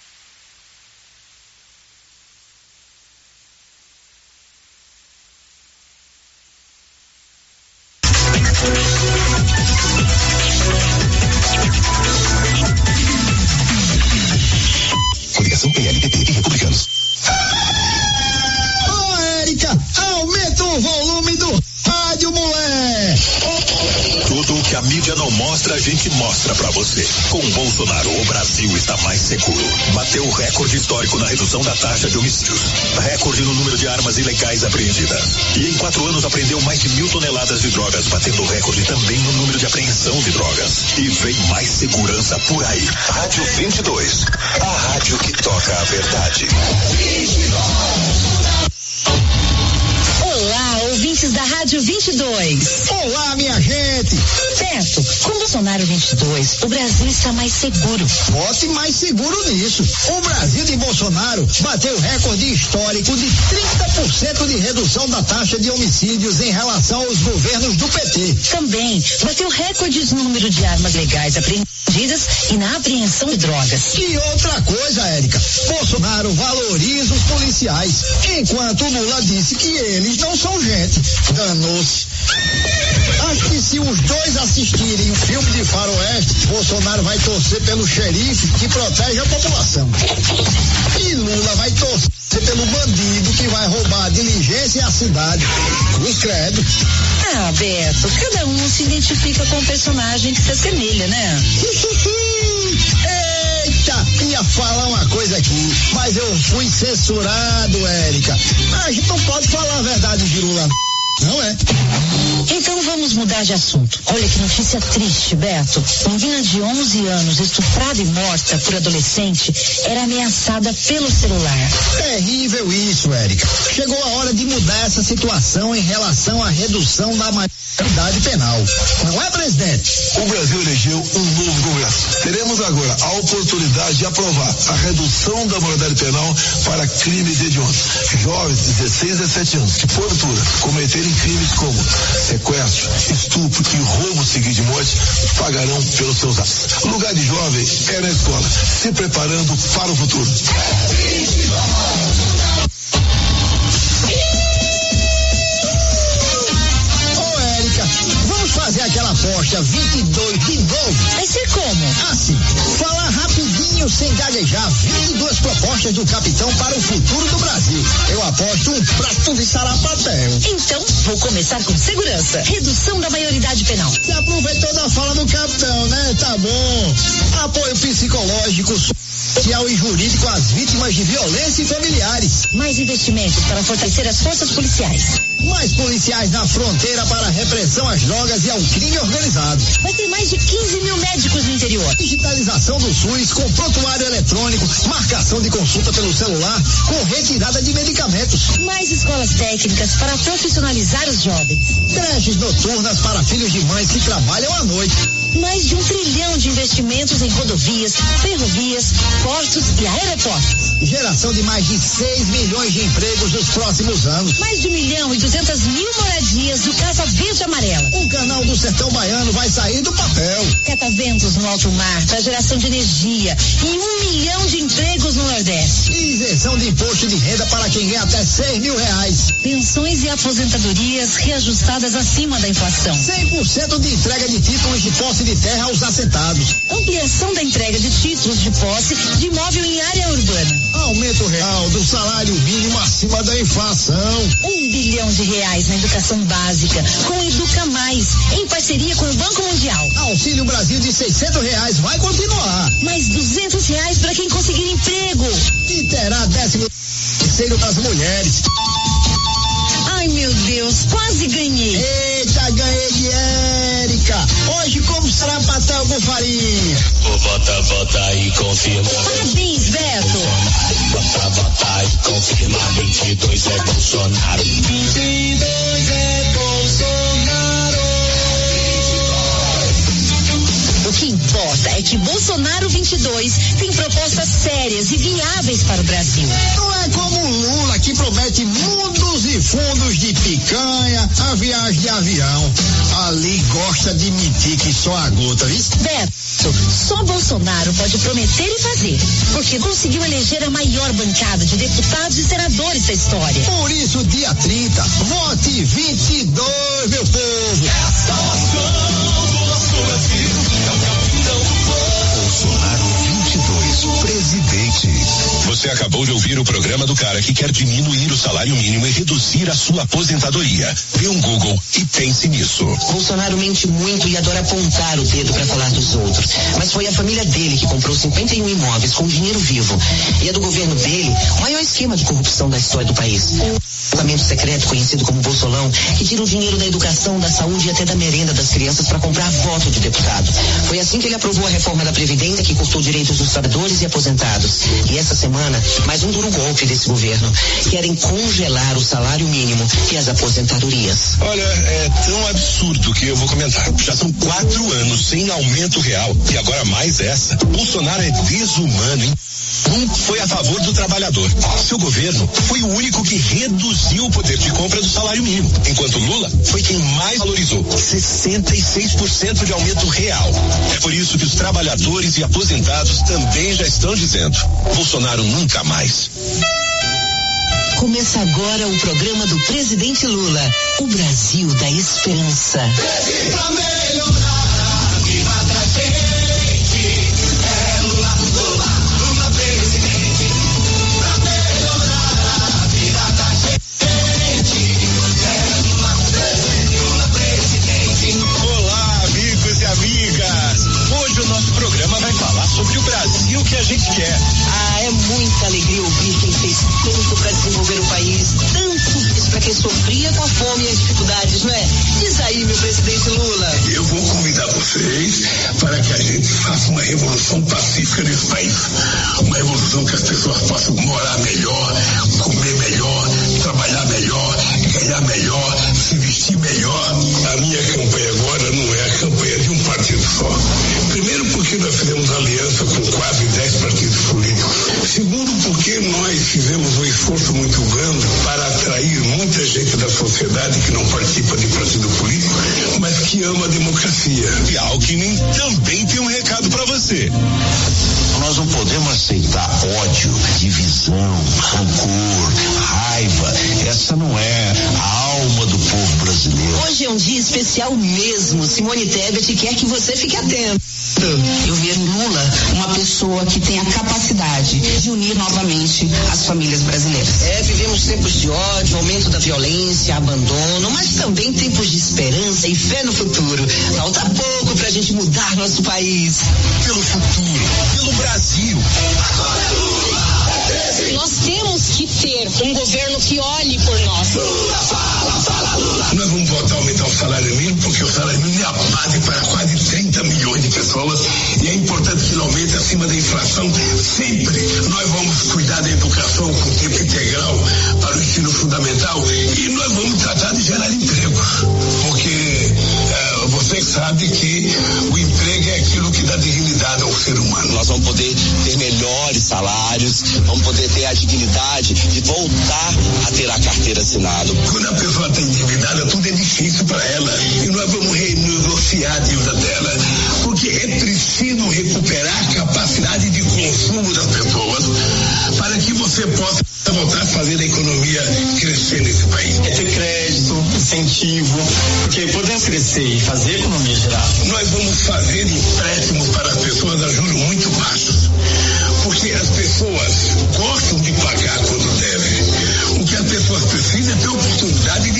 redução da taxa de homicídios. Recorde no número de armas ilegais apreendidas. E em quatro anos apreendeu mais de mil toneladas de drogas, batendo recorde também no número de apreensão de drogas. E vem mais segurança por aí. Rádio 22. A rádio que toca a verdade. Olá, ouvintes da Rádio 22. Olá, minha gente. Beto, com Bolsonaro 22, o Brasil está mais seguro. Vote mais seguro nisso. O Brasil de Bolsonaro bateu recorde histórico de 30% de redução da taxa de homicídios em relação aos governos do PT. Também bateu recordes no número de armas legais apreendidas e na apreensão de drogas. E outra coisa, Érica, Bolsonaro valoriza os policiais, enquanto Lula disse que eles não são gente. Danou-se. Acho que se os dois assistirem um filme de faroeste, Bolsonaro vai torcer pelo xerife que protege a população. E Lula vai torcer pelo bandido que vai roubar a diligência e a cidade. Cruz credo. Ah, Beto, cada um se identifica com o personagem que se assemelha, né? Eita, ia falar uma coisa aqui, mas eu fui censurado, Érica. A gente não pode falar a verdade de mudar de assunto. Olha que notícia triste, Beto. Menina de 11 anos, estuprada e morta por adolescente, era ameaçada pelo celular. Terrível isso, Érica. Chegou a hora de mudar essa situação em relação à redução da maioridade penal. Não é, presidente? O Brasil elegeu um novo Congresso. Teremos agora a oportunidade de aprovar a redução da maioridade penal para crimes hediondos. Jovens de 16 a 17 anos que, porventura, cometerem crimes como sequestro, estupro e roubo seguido de morte pagarão pelos seus atos. O lugar de jovem é na escola, se preparando para o futuro. Aposta 22 de novo. Vai ser como? Assim, falar rapidinho sem gaguejar 22 propostas do capitão para o futuro do Brasil. Eu aposto um prato de sarapatel. Então, vou começar com segurança. Redução da maioridade penal. Você aproveitou da fala do capitão, né? Tá bom. Apoio psicológico social e jurídico às vítimas de violência e familiares. Mais investimentos para fortalecer as forças policiais. Mais policiais na fronteira para a repressão às drogas e ao crime organizado. Vai ter mais de 15 mil médicos no interior. Digitalização do SUS com prontuário eletrônico, marcação de consulta pelo celular, com retirada de medicamentos. Mais escolas técnicas para profissionalizar os jovens. Creches noturnas para filhos de mães que trabalham à noite. Mais de um trilhão de investimentos em rodovias, ferrovias, portos e aeroportos. Geração de mais de 6 milhões de empregos nos próximos anos. Mais de um milhão e duzentas mil moradias do Casa Verde Amarela. O canal do Sertão Baiano vai sair do papel. Cataventos no alto mar para geração de energia e um milhão de empregos no Nordeste. Isenção de imposto de renda para quem ganha até 6 mil reais. Pensões e aposentadorias reajustadas acima da inflação. 100% de entrega de títulos de posse de terra aos assentados. Ampliação da entrega de títulos de posse de imóvel em área urbana. Aumento real do salário mínimo acima da inflação. Um bilhão de reais na educação básica com Educa Mais, em parceria com o Banco Mundial. Auxílio Brasil de 600 reais vai continuar. Mais 200 reais para quem conseguir emprego. E terá décimo terceiro das mulheres. Ai meu Deus, quase ganhei. Eita, ganhei de Érica. Hoje como será patel com farinha? Vota, vota e confirma. Parabéns, Beto. Vota, vota e confirma. 22 é Bolsonaro. 22 é Bolsonaro. Importa é que Bolsonaro 22 tem propostas sérias e viáveis para o Brasil. Não é como o Lula que promete mundos e fundos de picanha, a viagem de avião. Ali gosta de mentir que só a gota, viu? Beto, só Bolsonaro pode prometer e fazer, porque conseguiu eleger a maior bancada de deputados e senadores da história. Por isso, dia 30, vote 22, meu povo. Você acabou de ouvir o programa do cara que quer diminuir o salário mínimo e reduzir a sua aposentadoria. Dê um Google e pense nisso. Bolsonaro mente muito e adora apontar o dedo para falar dos outros. Mas foi a família dele que comprou 51 imóveis com dinheiro vivo. E é do governo dele o maior esquema de corrupção da história do país. O secreto, conhecido como Bolsolão, que tira o dinheiro da educação, da saúde e até da merenda das crianças para comprar voto de deputado. Foi assim que ele aprovou a reforma da Previdência que cortou direitos dos trabalhadores e aposentados. E essa semana, mais um duro golpe desse governo. Querem congelar o salário mínimo e as aposentadorias. Olha, é tão absurdo que eu vou comentar. Já são quatro anos sem aumento real e agora mais essa. Bolsonaro é desumano, hein? Um foi a favor do trabalhador. Seu governo foi o único que reduziu o poder de compra do salário mínimo, enquanto Lula foi quem mais valorizou 66% de aumento real. É por isso que os trabalhadores e aposentados também já estão dizendo: Bolsonaro nunca mais. Começa agora o programa do presidente Lula, o Brasil da Esperança. Pra melhorar a vida da gente. É Lula, Lula, Lula presidente. Pra melhorar a vida da gente. É Lula, Lula presidente. Olá, amigos e amigas. Hoje o nosso programa vai falar sobre o Brasil que a gente quer. Ouvir quem fez tanto para desenvolver o país, tanto para quem sofria com a fome e as dificuldades, não é? Diz aí, meu presidente Lula. Eu vou convidar vocês para que a gente faça uma revolução pacífica nesse país. Uma revolução que as pessoas possam morar melhor, comer melhor, trabalhar melhor, ganhar melhor, se vestir melhor. A minha campanha agora não é a campanha de um partido só. Primeiro porque nós fizemos aliança com quase 10 partidos. Segundo porque nós fizemos um esforço muito grande para atrair muita gente da sociedade que não participa de partido político, mas que ama a democracia. E Alckmin também tem um recado para você. Nós não podemos aceitar ódio, divisão, rancor, raiva. Essa não é a alma do povo brasileiro. Hoje é um dia especial mesmo. Simone Tebet quer que você fique atento. Eu vejo Lula uma pessoa que tem a capacidade de unir novamente as famílias brasileiras. É, vivemos tempos de ódio, aumento da violência, abandono, mas também tempos de esperança e fé no futuro. Falta pouco para a gente mudar nosso país. Pelo futuro, pelo Brasil. Agora é Lula! Nós temos que ter um governo que olhe por nós. Lula, fala, fala. Nós vamos voltar a aumentar o salário mínimo, porque o salário mínimo é a base para quase 30 milhões de pessoas e é importante que ele aumente acima da inflação sempre. Nós vamos cuidar da educação com tempo integral para o ensino fundamental e nós vamos tratar de gerar emprego, porque você sabe que o emprego é aquilo que dá dignidade ao ser humano. Nós vamos poder ter melhores salários, vamos poder ter a dignidade de voltar a ter a carteira assinada. Quando a pessoa está endividada, tudo é difícil para ela e nós vamos renegociar a dívida dela, porque é preciso recuperar a capacidade de consumo para que você possa voltar a fazer a economia crescer nesse país. É ter crédito, incentivo, porque podemos crescer e fazer a economia gerar. Nós vamos fazer empréstimos para as pessoas a juros muito baixos, porque as pessoas gostam de pagar quando devem. O que as pessoas precisam é ter oportunidade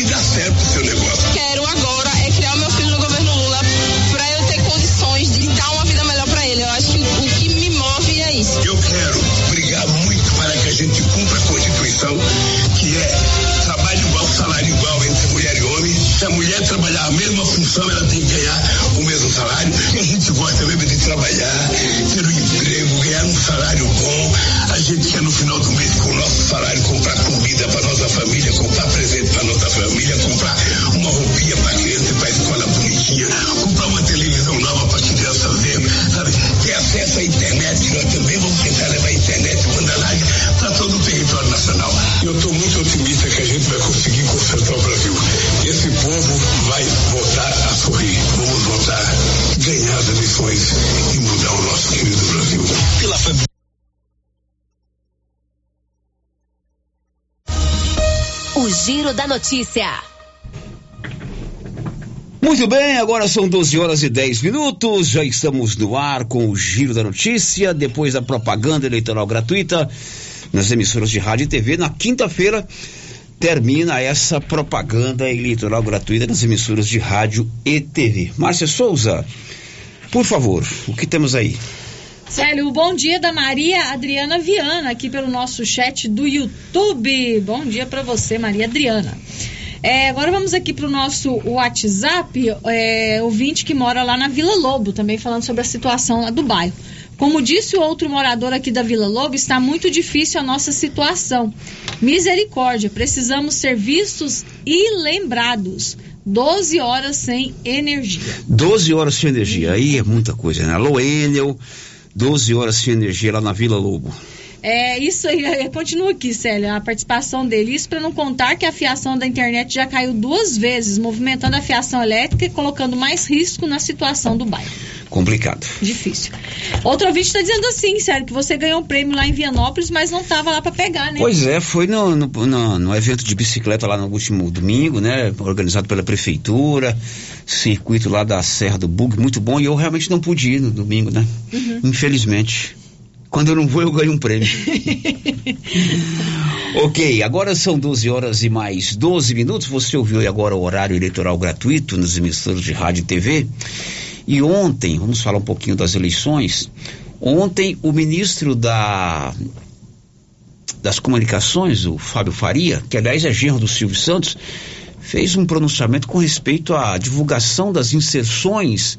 função, ela tem que ganhar o mesmo salário. E a gente gosta mesmo de trabalhar, ter um emprego, ganhar um salário bom. A gente quer no final do mês, com o nosso salário, comprar comida para nossa família, comprar presente para nossa família, comprar uma roupinha para criança para escola bonitinha, Giro da Notícia. Muito bem, agora são 12 horas e 10 minutos. Já estamos no ar com o Giro da Notícia. Depois da propaganda eleitoral gratuita nas emissoras de rádio e TV, na quinta-feira termina essa propaganda eleitoral gratuita nas emissoras de rádio e TV. Márcia Souza, por favor, o que temos aí? Célio, bom dia da Maria Adriana Viana, aqui pelo nosso chat do YouTube. Bom dia para você, Maria Adriana. É, agora vamos aqui para o nosso WhatsApp, é, ouvinte que mora lá na Vila Lobo, também falando sobre a situação lá do bairro. Como disse o outro morador aqui da Vila Lobo, está muito difícil a nossa situação. Misericórdia, precisamos ser vistos e lembrados. 12 horas sem energia. 12 horas sem energia, aí é muita coisa, né? Alô, Enel, 12 horas sem energia lá na Vila Lobo. É isso aí, é, continua aqui, Célia, a participação dele. Isso para não contar que a fiação da internet já caiu duas vezes, movimentando a fiação elétrica e colocando mais risco na situação do bairro. Complicado. Difícil. Outro ouvinte está dizendo assim, sério, que você ganhou um prêmio lá em Vianópolis, mas não estava lá para pegar, né? Pois é, foi no, no, no, no, evento de bicicleta lá no último domingo, né? Organizado pela prefeitura, circuito lá da Serra do Bug, muito bom, e eu realmente não pude ir no domingo, né? Uhum. Infelizmente. Quando eu não vou, eu ganho um prêmio. ok, agora são 12 horas e mais 12 minutos. Você ouviu agora o horário eleitoral gratuito nos emissores de rádio e TV. E ontem, vamos falar um pouquinho das eleições. Ontem, o ministro da, das Comunicações, o Fábio Faria, que aliás é genro do Silvio Santos, fez um pronunciamento com respeito à divulgação das inserções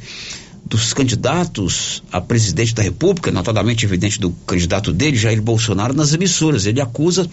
dos candidatos a presidente da República, notadamente evidente do candidato dele, Jair Bolsonaro, nas emissoras. Ele acusa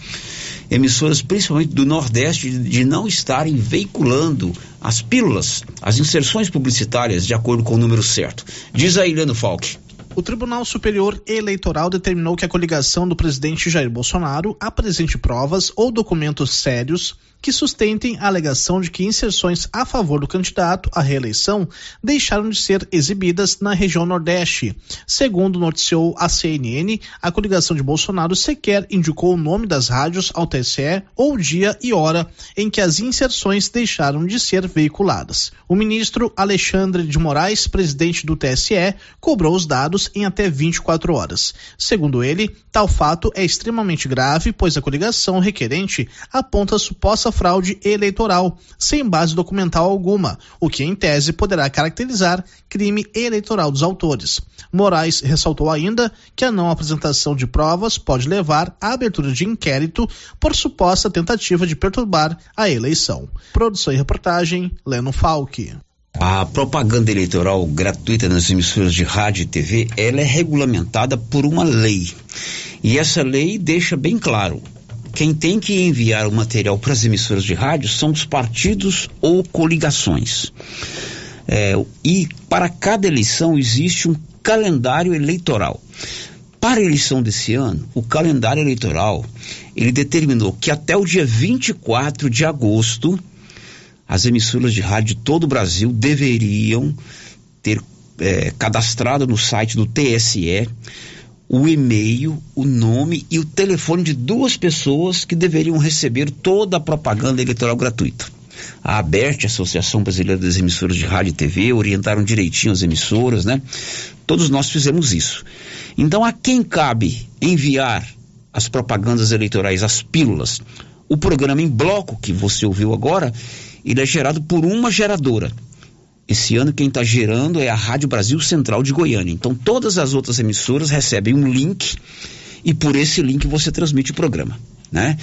emissoras, principalmente do Nordeste, de, não estarem veiculando as pílulas, as inserções publicitárias de acordo com o número certo. Diz aí, Leandro Falck. O Tribunal Superior Eleitoral determinou que a coligação do presidente Jair Bolsonaro apresente provas ou documentos sérios que sustentem a alegação de que inserções a favor do candidato à reeleição deixaram de ser exibidas na região Nordeste. Segundo noticiou a CNN, a coligação de Bolsonaro sequer indicou o nome das rádios ao TSE ou dia e hora em que as inserções deixaram de ser veiculadas. O ministro Alexandre de Moraes, presidente do TSE, cobrou os dados em até 24 horas. Segundo ele, tal fato é extremamente grave, pois a coligação requerente aponta suposta fraude eleitoral, sem base documental alguma, o que em tese poderá caracterizar crime eleitoral dos autores. Moraes ressaltou ainda que a não apresentação de provas pode levar à abertura de inquérito por suposta tentativa de perturbar a eleição. Produção e reportagem, Leno Falck. A propaganda eleitoral gratuita nas emissoras de rádio e TV, ela é regulamentada por uma lei. E essa lei deixa bem claro, quem tem que enviar o material para as emissoras de rádio são os partidos ou coligações. É, e para cada eleição existe um calendário eleitoral. Para a eleição desse ano, o calendário eleitoral ele determinou que até o dia 24 de agosto as emissoras de rádio de todo o Brasil deveriam ter é, cadastrado no site do TSE o e-mail, o nome e o telefone de duas pessoas que deveriam receber toda a propaganda eleitoral gratuita. A ABERT, Associação Brasileira das Emissoras de Rádio e TV, orientaram direitinho as emissoras, né? Todos nós fizemos isso. Então, a quem cabe enviar as propagandas eleitorais, as pílulas? O programa em bloco que você ouviu agora, ele é gerado por uma geradora. Esse ano quem está gerando é a Rádio Brasil Central de Goiânia. Então todas as outras emissoras recebem um link e por esse link você transmite o programa, né?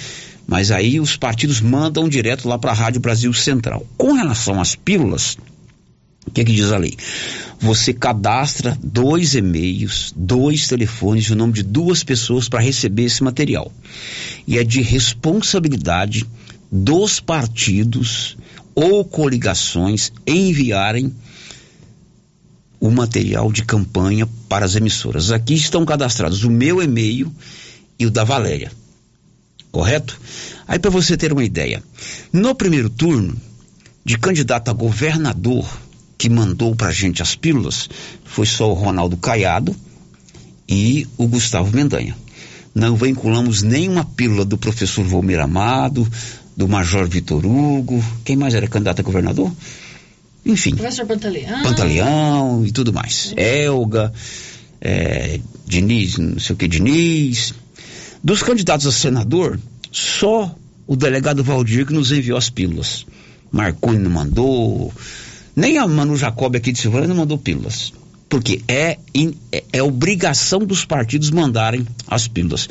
Mas aí os partidos mandam direto lá para a Rádio Brasil Central. Com relação às pílulas, o que, é que diz a lei? Você cadastra dois e-mails, dois telefones o nome de duas pessoas para receber esse material. E é de responsabilidade dos partidos ou coligações enviarem o material de campanha para as emissoras. Aqui estão cadastrados o meu e-mail e o da Valéria. Correto? Aí para você ter uma ideia, no primeiro turno de candidato a governador que mandou para gente as pílulas foi só o Ronaldo Caiado e o Gustavo Mendanha. Não vinculamos nenhuma pílula do professor Volmir Amado, do Major Vitor Hugo, quem mais era candidato a governador? Enfim. Professor Pantaleão. Pantaleão e tudo mais. Elga, é, Diniz, não sei o que, Diniz. Dos candidatos a senador, só o delegado Valdir que nos enviou as pílulas. Marconi não mandou, nem a Manu Jacob aqui de Silvânia não mandou pílulas. Porque é, é, é obrigação dos partidos mandarem as pílulas.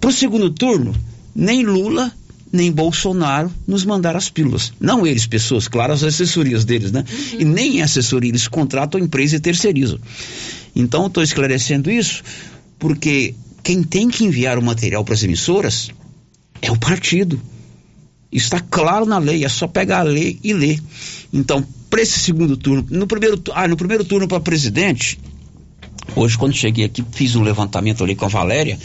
Para o segundo turno, nem Lula nem Bolsonaro nos mandaram as pílulas. Não eles, pessoas, claro, as assessorias deles, né? Uhum. E nem assessoria, eles contratam a empresa e terceirizam. Então, estou esclarecendo isso porque quem tem que enviar o material para as emissoras é o partido. Está claro na lei, é só pegar a lei e ler. Então, para esse segundo turno, no primeiro, ah, no primeiro turno para presidente, hoje quando cheguei aqui, fiz um levantamento ali com a Valéria,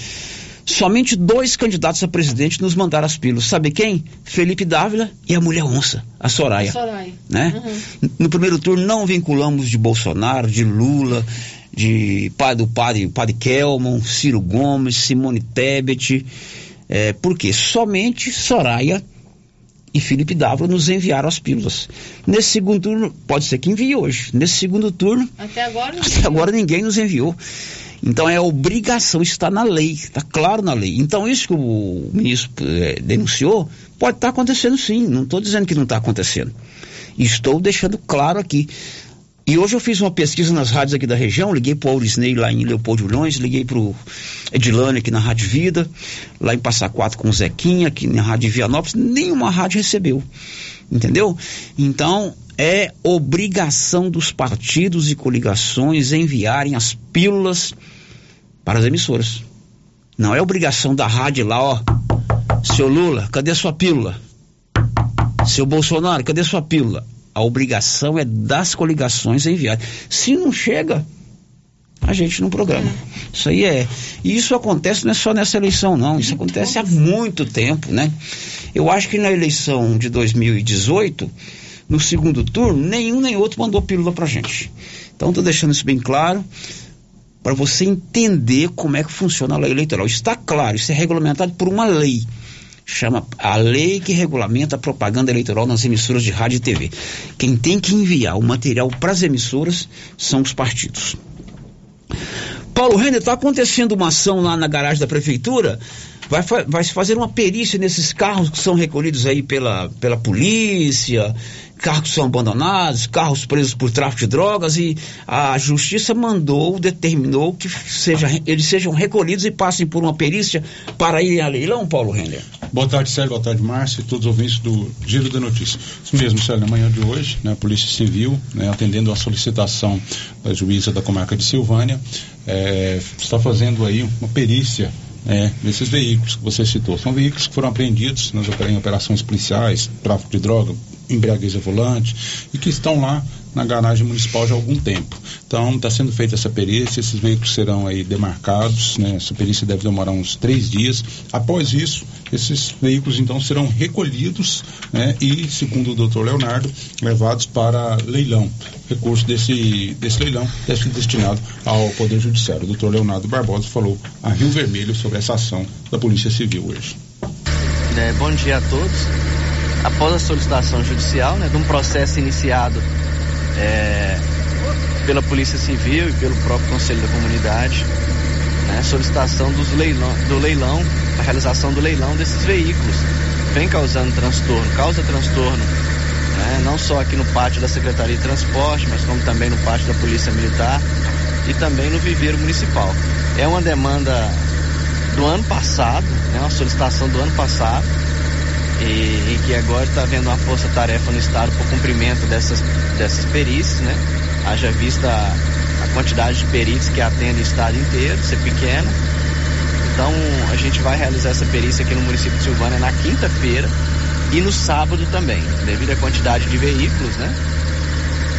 Somente dois candidatos a presidente nos mandaram as pílulas. Sabe quem? Felipe Dávila e a mulher onça, a Soraya. Soraya. Né? Uhum. No primeiro turno não vinculamos de Bolsonaro, de Lula, de pai do padre, padre Kelman, Ciro Gomes, Simone Tebet. É, porque somente Soraya e Felipe Dávila nos enviaram as pílulas. Nesse segundo turno, pode ser que envie hoje. Nesse segundo turno, até agora, até agora ninguém nos enviou. Então é obrigação, está na lei, está claro na lei. Então isso que o ministro é, denunciou pode estar tá acontecendo sim, não estou dizendo que não está acontecendo. Estou deixando claro aqui. E hoje eu fiz uma pesquisa nas rádios aqui da região, liguei para o Aurisney lá em Leopoldo Vilhões, liguei para o Edilane aqui na Rádio Vida, lá em Passa Quatro com o Zequinha, aqui na Rádio Vianópolis, nenhuma rádio recebeu. Entendeu? Então, é obrigação dos partidos e coligações enviarem as pílulas para as emissoras. Não é obrigação da rádio lá, ó. Seu Lula, cadê sua pílula? Seu Bolsonaro, cadê sua pílula? A obrigação é das coligações enviar. Se não chega, a gente não programa. Isso aí é. E isso acontece não é só nessa eleição, não. Isso acontece há muito tempo, né? Eu acho que na eleição de 2018 no segundo turno, nenhum nem outro mandou pílula pra gente. Então, estou deixando isso bem claro para você entender como é que funciona a lei eleitoral. Está claro, isso é regulamentado por uma lei. Chama a lei que regulamenta a propaganda eleitoral nas emissoras de rádio e TV. Quem tem que enviar o material para as emissoras são os partidos. Paulo Renner, está acontecendo uma ação lá na garagem da prefeitura vai, vai se fazer uma perícia nesses carros que são recolhidos aí pela, pela polícia, carros que são abandonados, carros presos por tráfico de drogas e a justiça mandou, determinou que seja, eles sejam recolhidos e passem por uma perícia para irem a leilão, Paulo Renner. Boa tarde, Sérgio, boa tarde, Márcio e todos os ouvintes do Giro da Notícia. Isso mesmo, Sérgio, na manhã de hoje, né, a Polícia Civil, né, atendendo a solicitação da juíza da comarca de Silvânia, é, está fazendo aí uma perícia é, desses veículos que você citou. São veículos que foram apreendidos nas, em operações policiais, tráfico de droga, embriaguez volante, e que estão lá na garagem municipal já há algum tempo. Então, está sendo feita essa perícia, esses veículos serão aí demarcados, né? Essa perícia deve demorar uns três dias. Após isso, esses veículos então serão recolhidos, né? E, segundo o doutor Leonardo, levados para leilão. Recurso desse, desse leilão deve ser destinado ao Poder Judiciário. O doutor Leonardo Barbosa falou a Rio Vermelho sobre essa ação da Polícia Civil hoje. É, bom dia a todos. Após a solicitação judicial, né, de um processo iniciado é, pela Polícia Civil e pelo próprio Conselho da Comunidade, né, solicitação dos leilão, do leilão, a realização do leilão desses veículos. Vem causando transtorno, causa transtorno, né, não só aqui no pátio da Secretaria de Transporte, mas como também no pátio da Polícia Militar e também no viveiro municipal. É uma demanda do ano passado, né, uma solicitação do ano passado, e, e que agora está havendo uma força-tarefa no Estado para o cumprimento dessas, dessas perícias, né? Haja vista a, a quantidade de peritos que atendem o Estado inteiro, ser pequena. Então, a gente vai realizar essa perícia aqui no município de Silvânia na quinta-feira e no sábado também, devido à quantidade de veículos, né?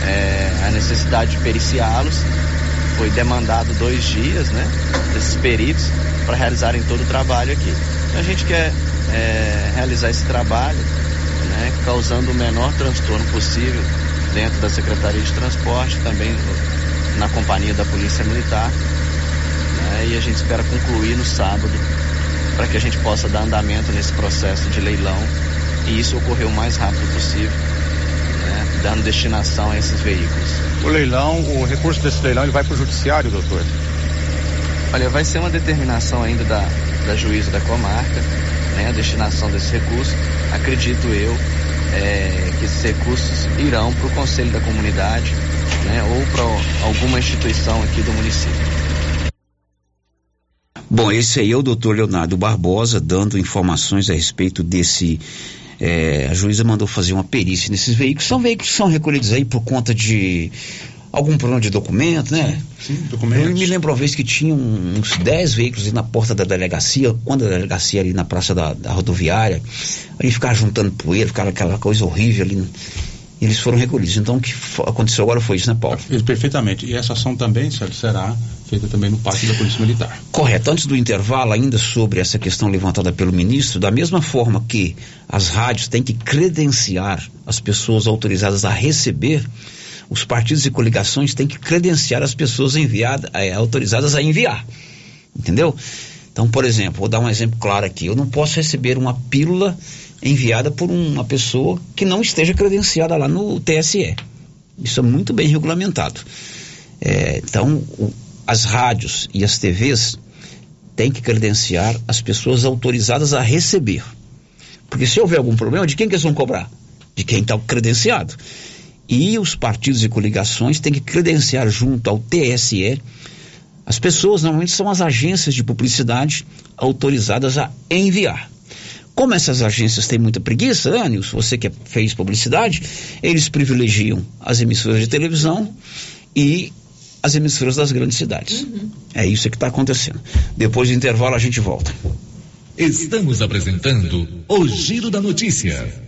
É, a necessidade de periciá-los. Foi demandado dois dias, né? Desses peritos para realizarem todo o trabalho aqui. Então, a gente quer é, realizar esse trabalho, né, causando o menor transtorno possível dentro da Secretaria de Transporte, também na companhia da Polícia Militar. Né, e a gente espera concluir no sábado para que a gente possa dar andamento nesse processo de leilão e isso ocorrer o mais rápido possível, né, dando destinação a esses veículos. O leilão, o recurso desse leilão, ele vai para o judiciário, doutor? Olha, vai ser uma determinação ainda da, da juíza da comarca, né, a destinação desse recurso. Acredito eu é, que esses recursos irão para o Conselho da Comunidade né, ou para alguma instituição aqui do município. Bom, esse aí é o doutor Leonardo Barbosa dando informações a respeito desse. É, a juíza mandou fazer uma perícia nesses veículos. São veículos que são recolhidos aí por conta de algum problema de documento, né? Sim, documentos. Eu me lembro uma vez que tinha uns 10 veículos na porta da delegacia, quando a delegacia ali na praça da, da rodoviária, a gente ficava juntando poeira, ficava aquela coisa horrível ali. E eles foram recolhidos. Então o que aconteceu agora foi isso, né, Paulo? Perfeitamente. E essa ação também, Sérgio, será feita também no pátio da Polícia Militar. Correto. Antes do intervalo, ainda sobre essa questão levantada pelo ministro, da mesma forma que as rádios têm que credenciar as pessoas autorizadas a receber os partidos e coligações têm que credenciar as pessoas enviadas, é, autorizadas a enviar. Entendeu? Então, por exemplo, vou dar um exemplo claro aqui. Eu não posso receber uma pílula enviada por uma pessoa que não esteja credenciada lá no TSE. Isso é muito bem regulamentado. É, então, o, as rádios e as TVs têm que credenciar as pessoas autorizadas a receber. Porque se houver algum problema, de quem que eles vão cobrar? De quem está credenciado. E os partidos e coligações têm que credenciar junto ao TSE. As pessoas normalmente são as agências de publicidade autorizadas a enviar. Como essas agências têm muita preguiça, né, se você que fez publicidade, eles privilegiam as emissoras de televisão e as emissoras das grandes cidades. Uhum. É isso que está acontecendo. Depois do intervalo a gente volta. Estamos apresentando o Giro da Notícia.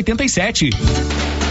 87.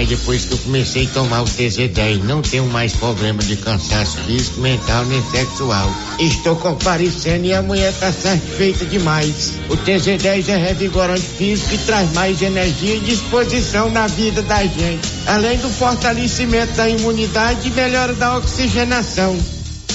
Aí depois que eu comecei a tomar o TZ10, não tenho mais problema de cansaço físico, mental nem sexual. Estou comparecendo e a mulher tá satisfeita demais. O TZ10 é revigorante físico e traz mais energia e disposição na vida da gente. Além do fortalecimento da imunidade e melhora da oxigenação.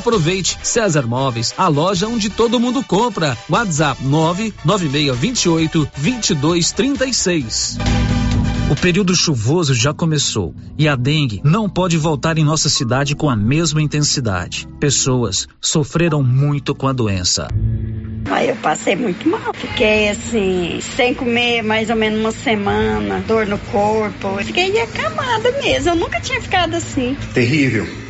Aproveite César Móveis, a loja onde todo mundo compra. WhatsApp 99628 2236. O período chuvoso já começou e a dengue não pode voltar em nossa cidade com a mesma intensidade. Pessoas sofreram muito com a doença. Aí eu passei muito mal. Fiquei assim, sem comer mais ou menos uma semana, dor no corpo. Fiquei acamada mesmo. Eu nunca tinha ficado assim. Terrível.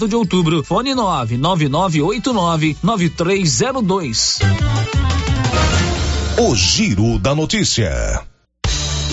de outubro. Fone 99989 9302. O Giro da Notícia.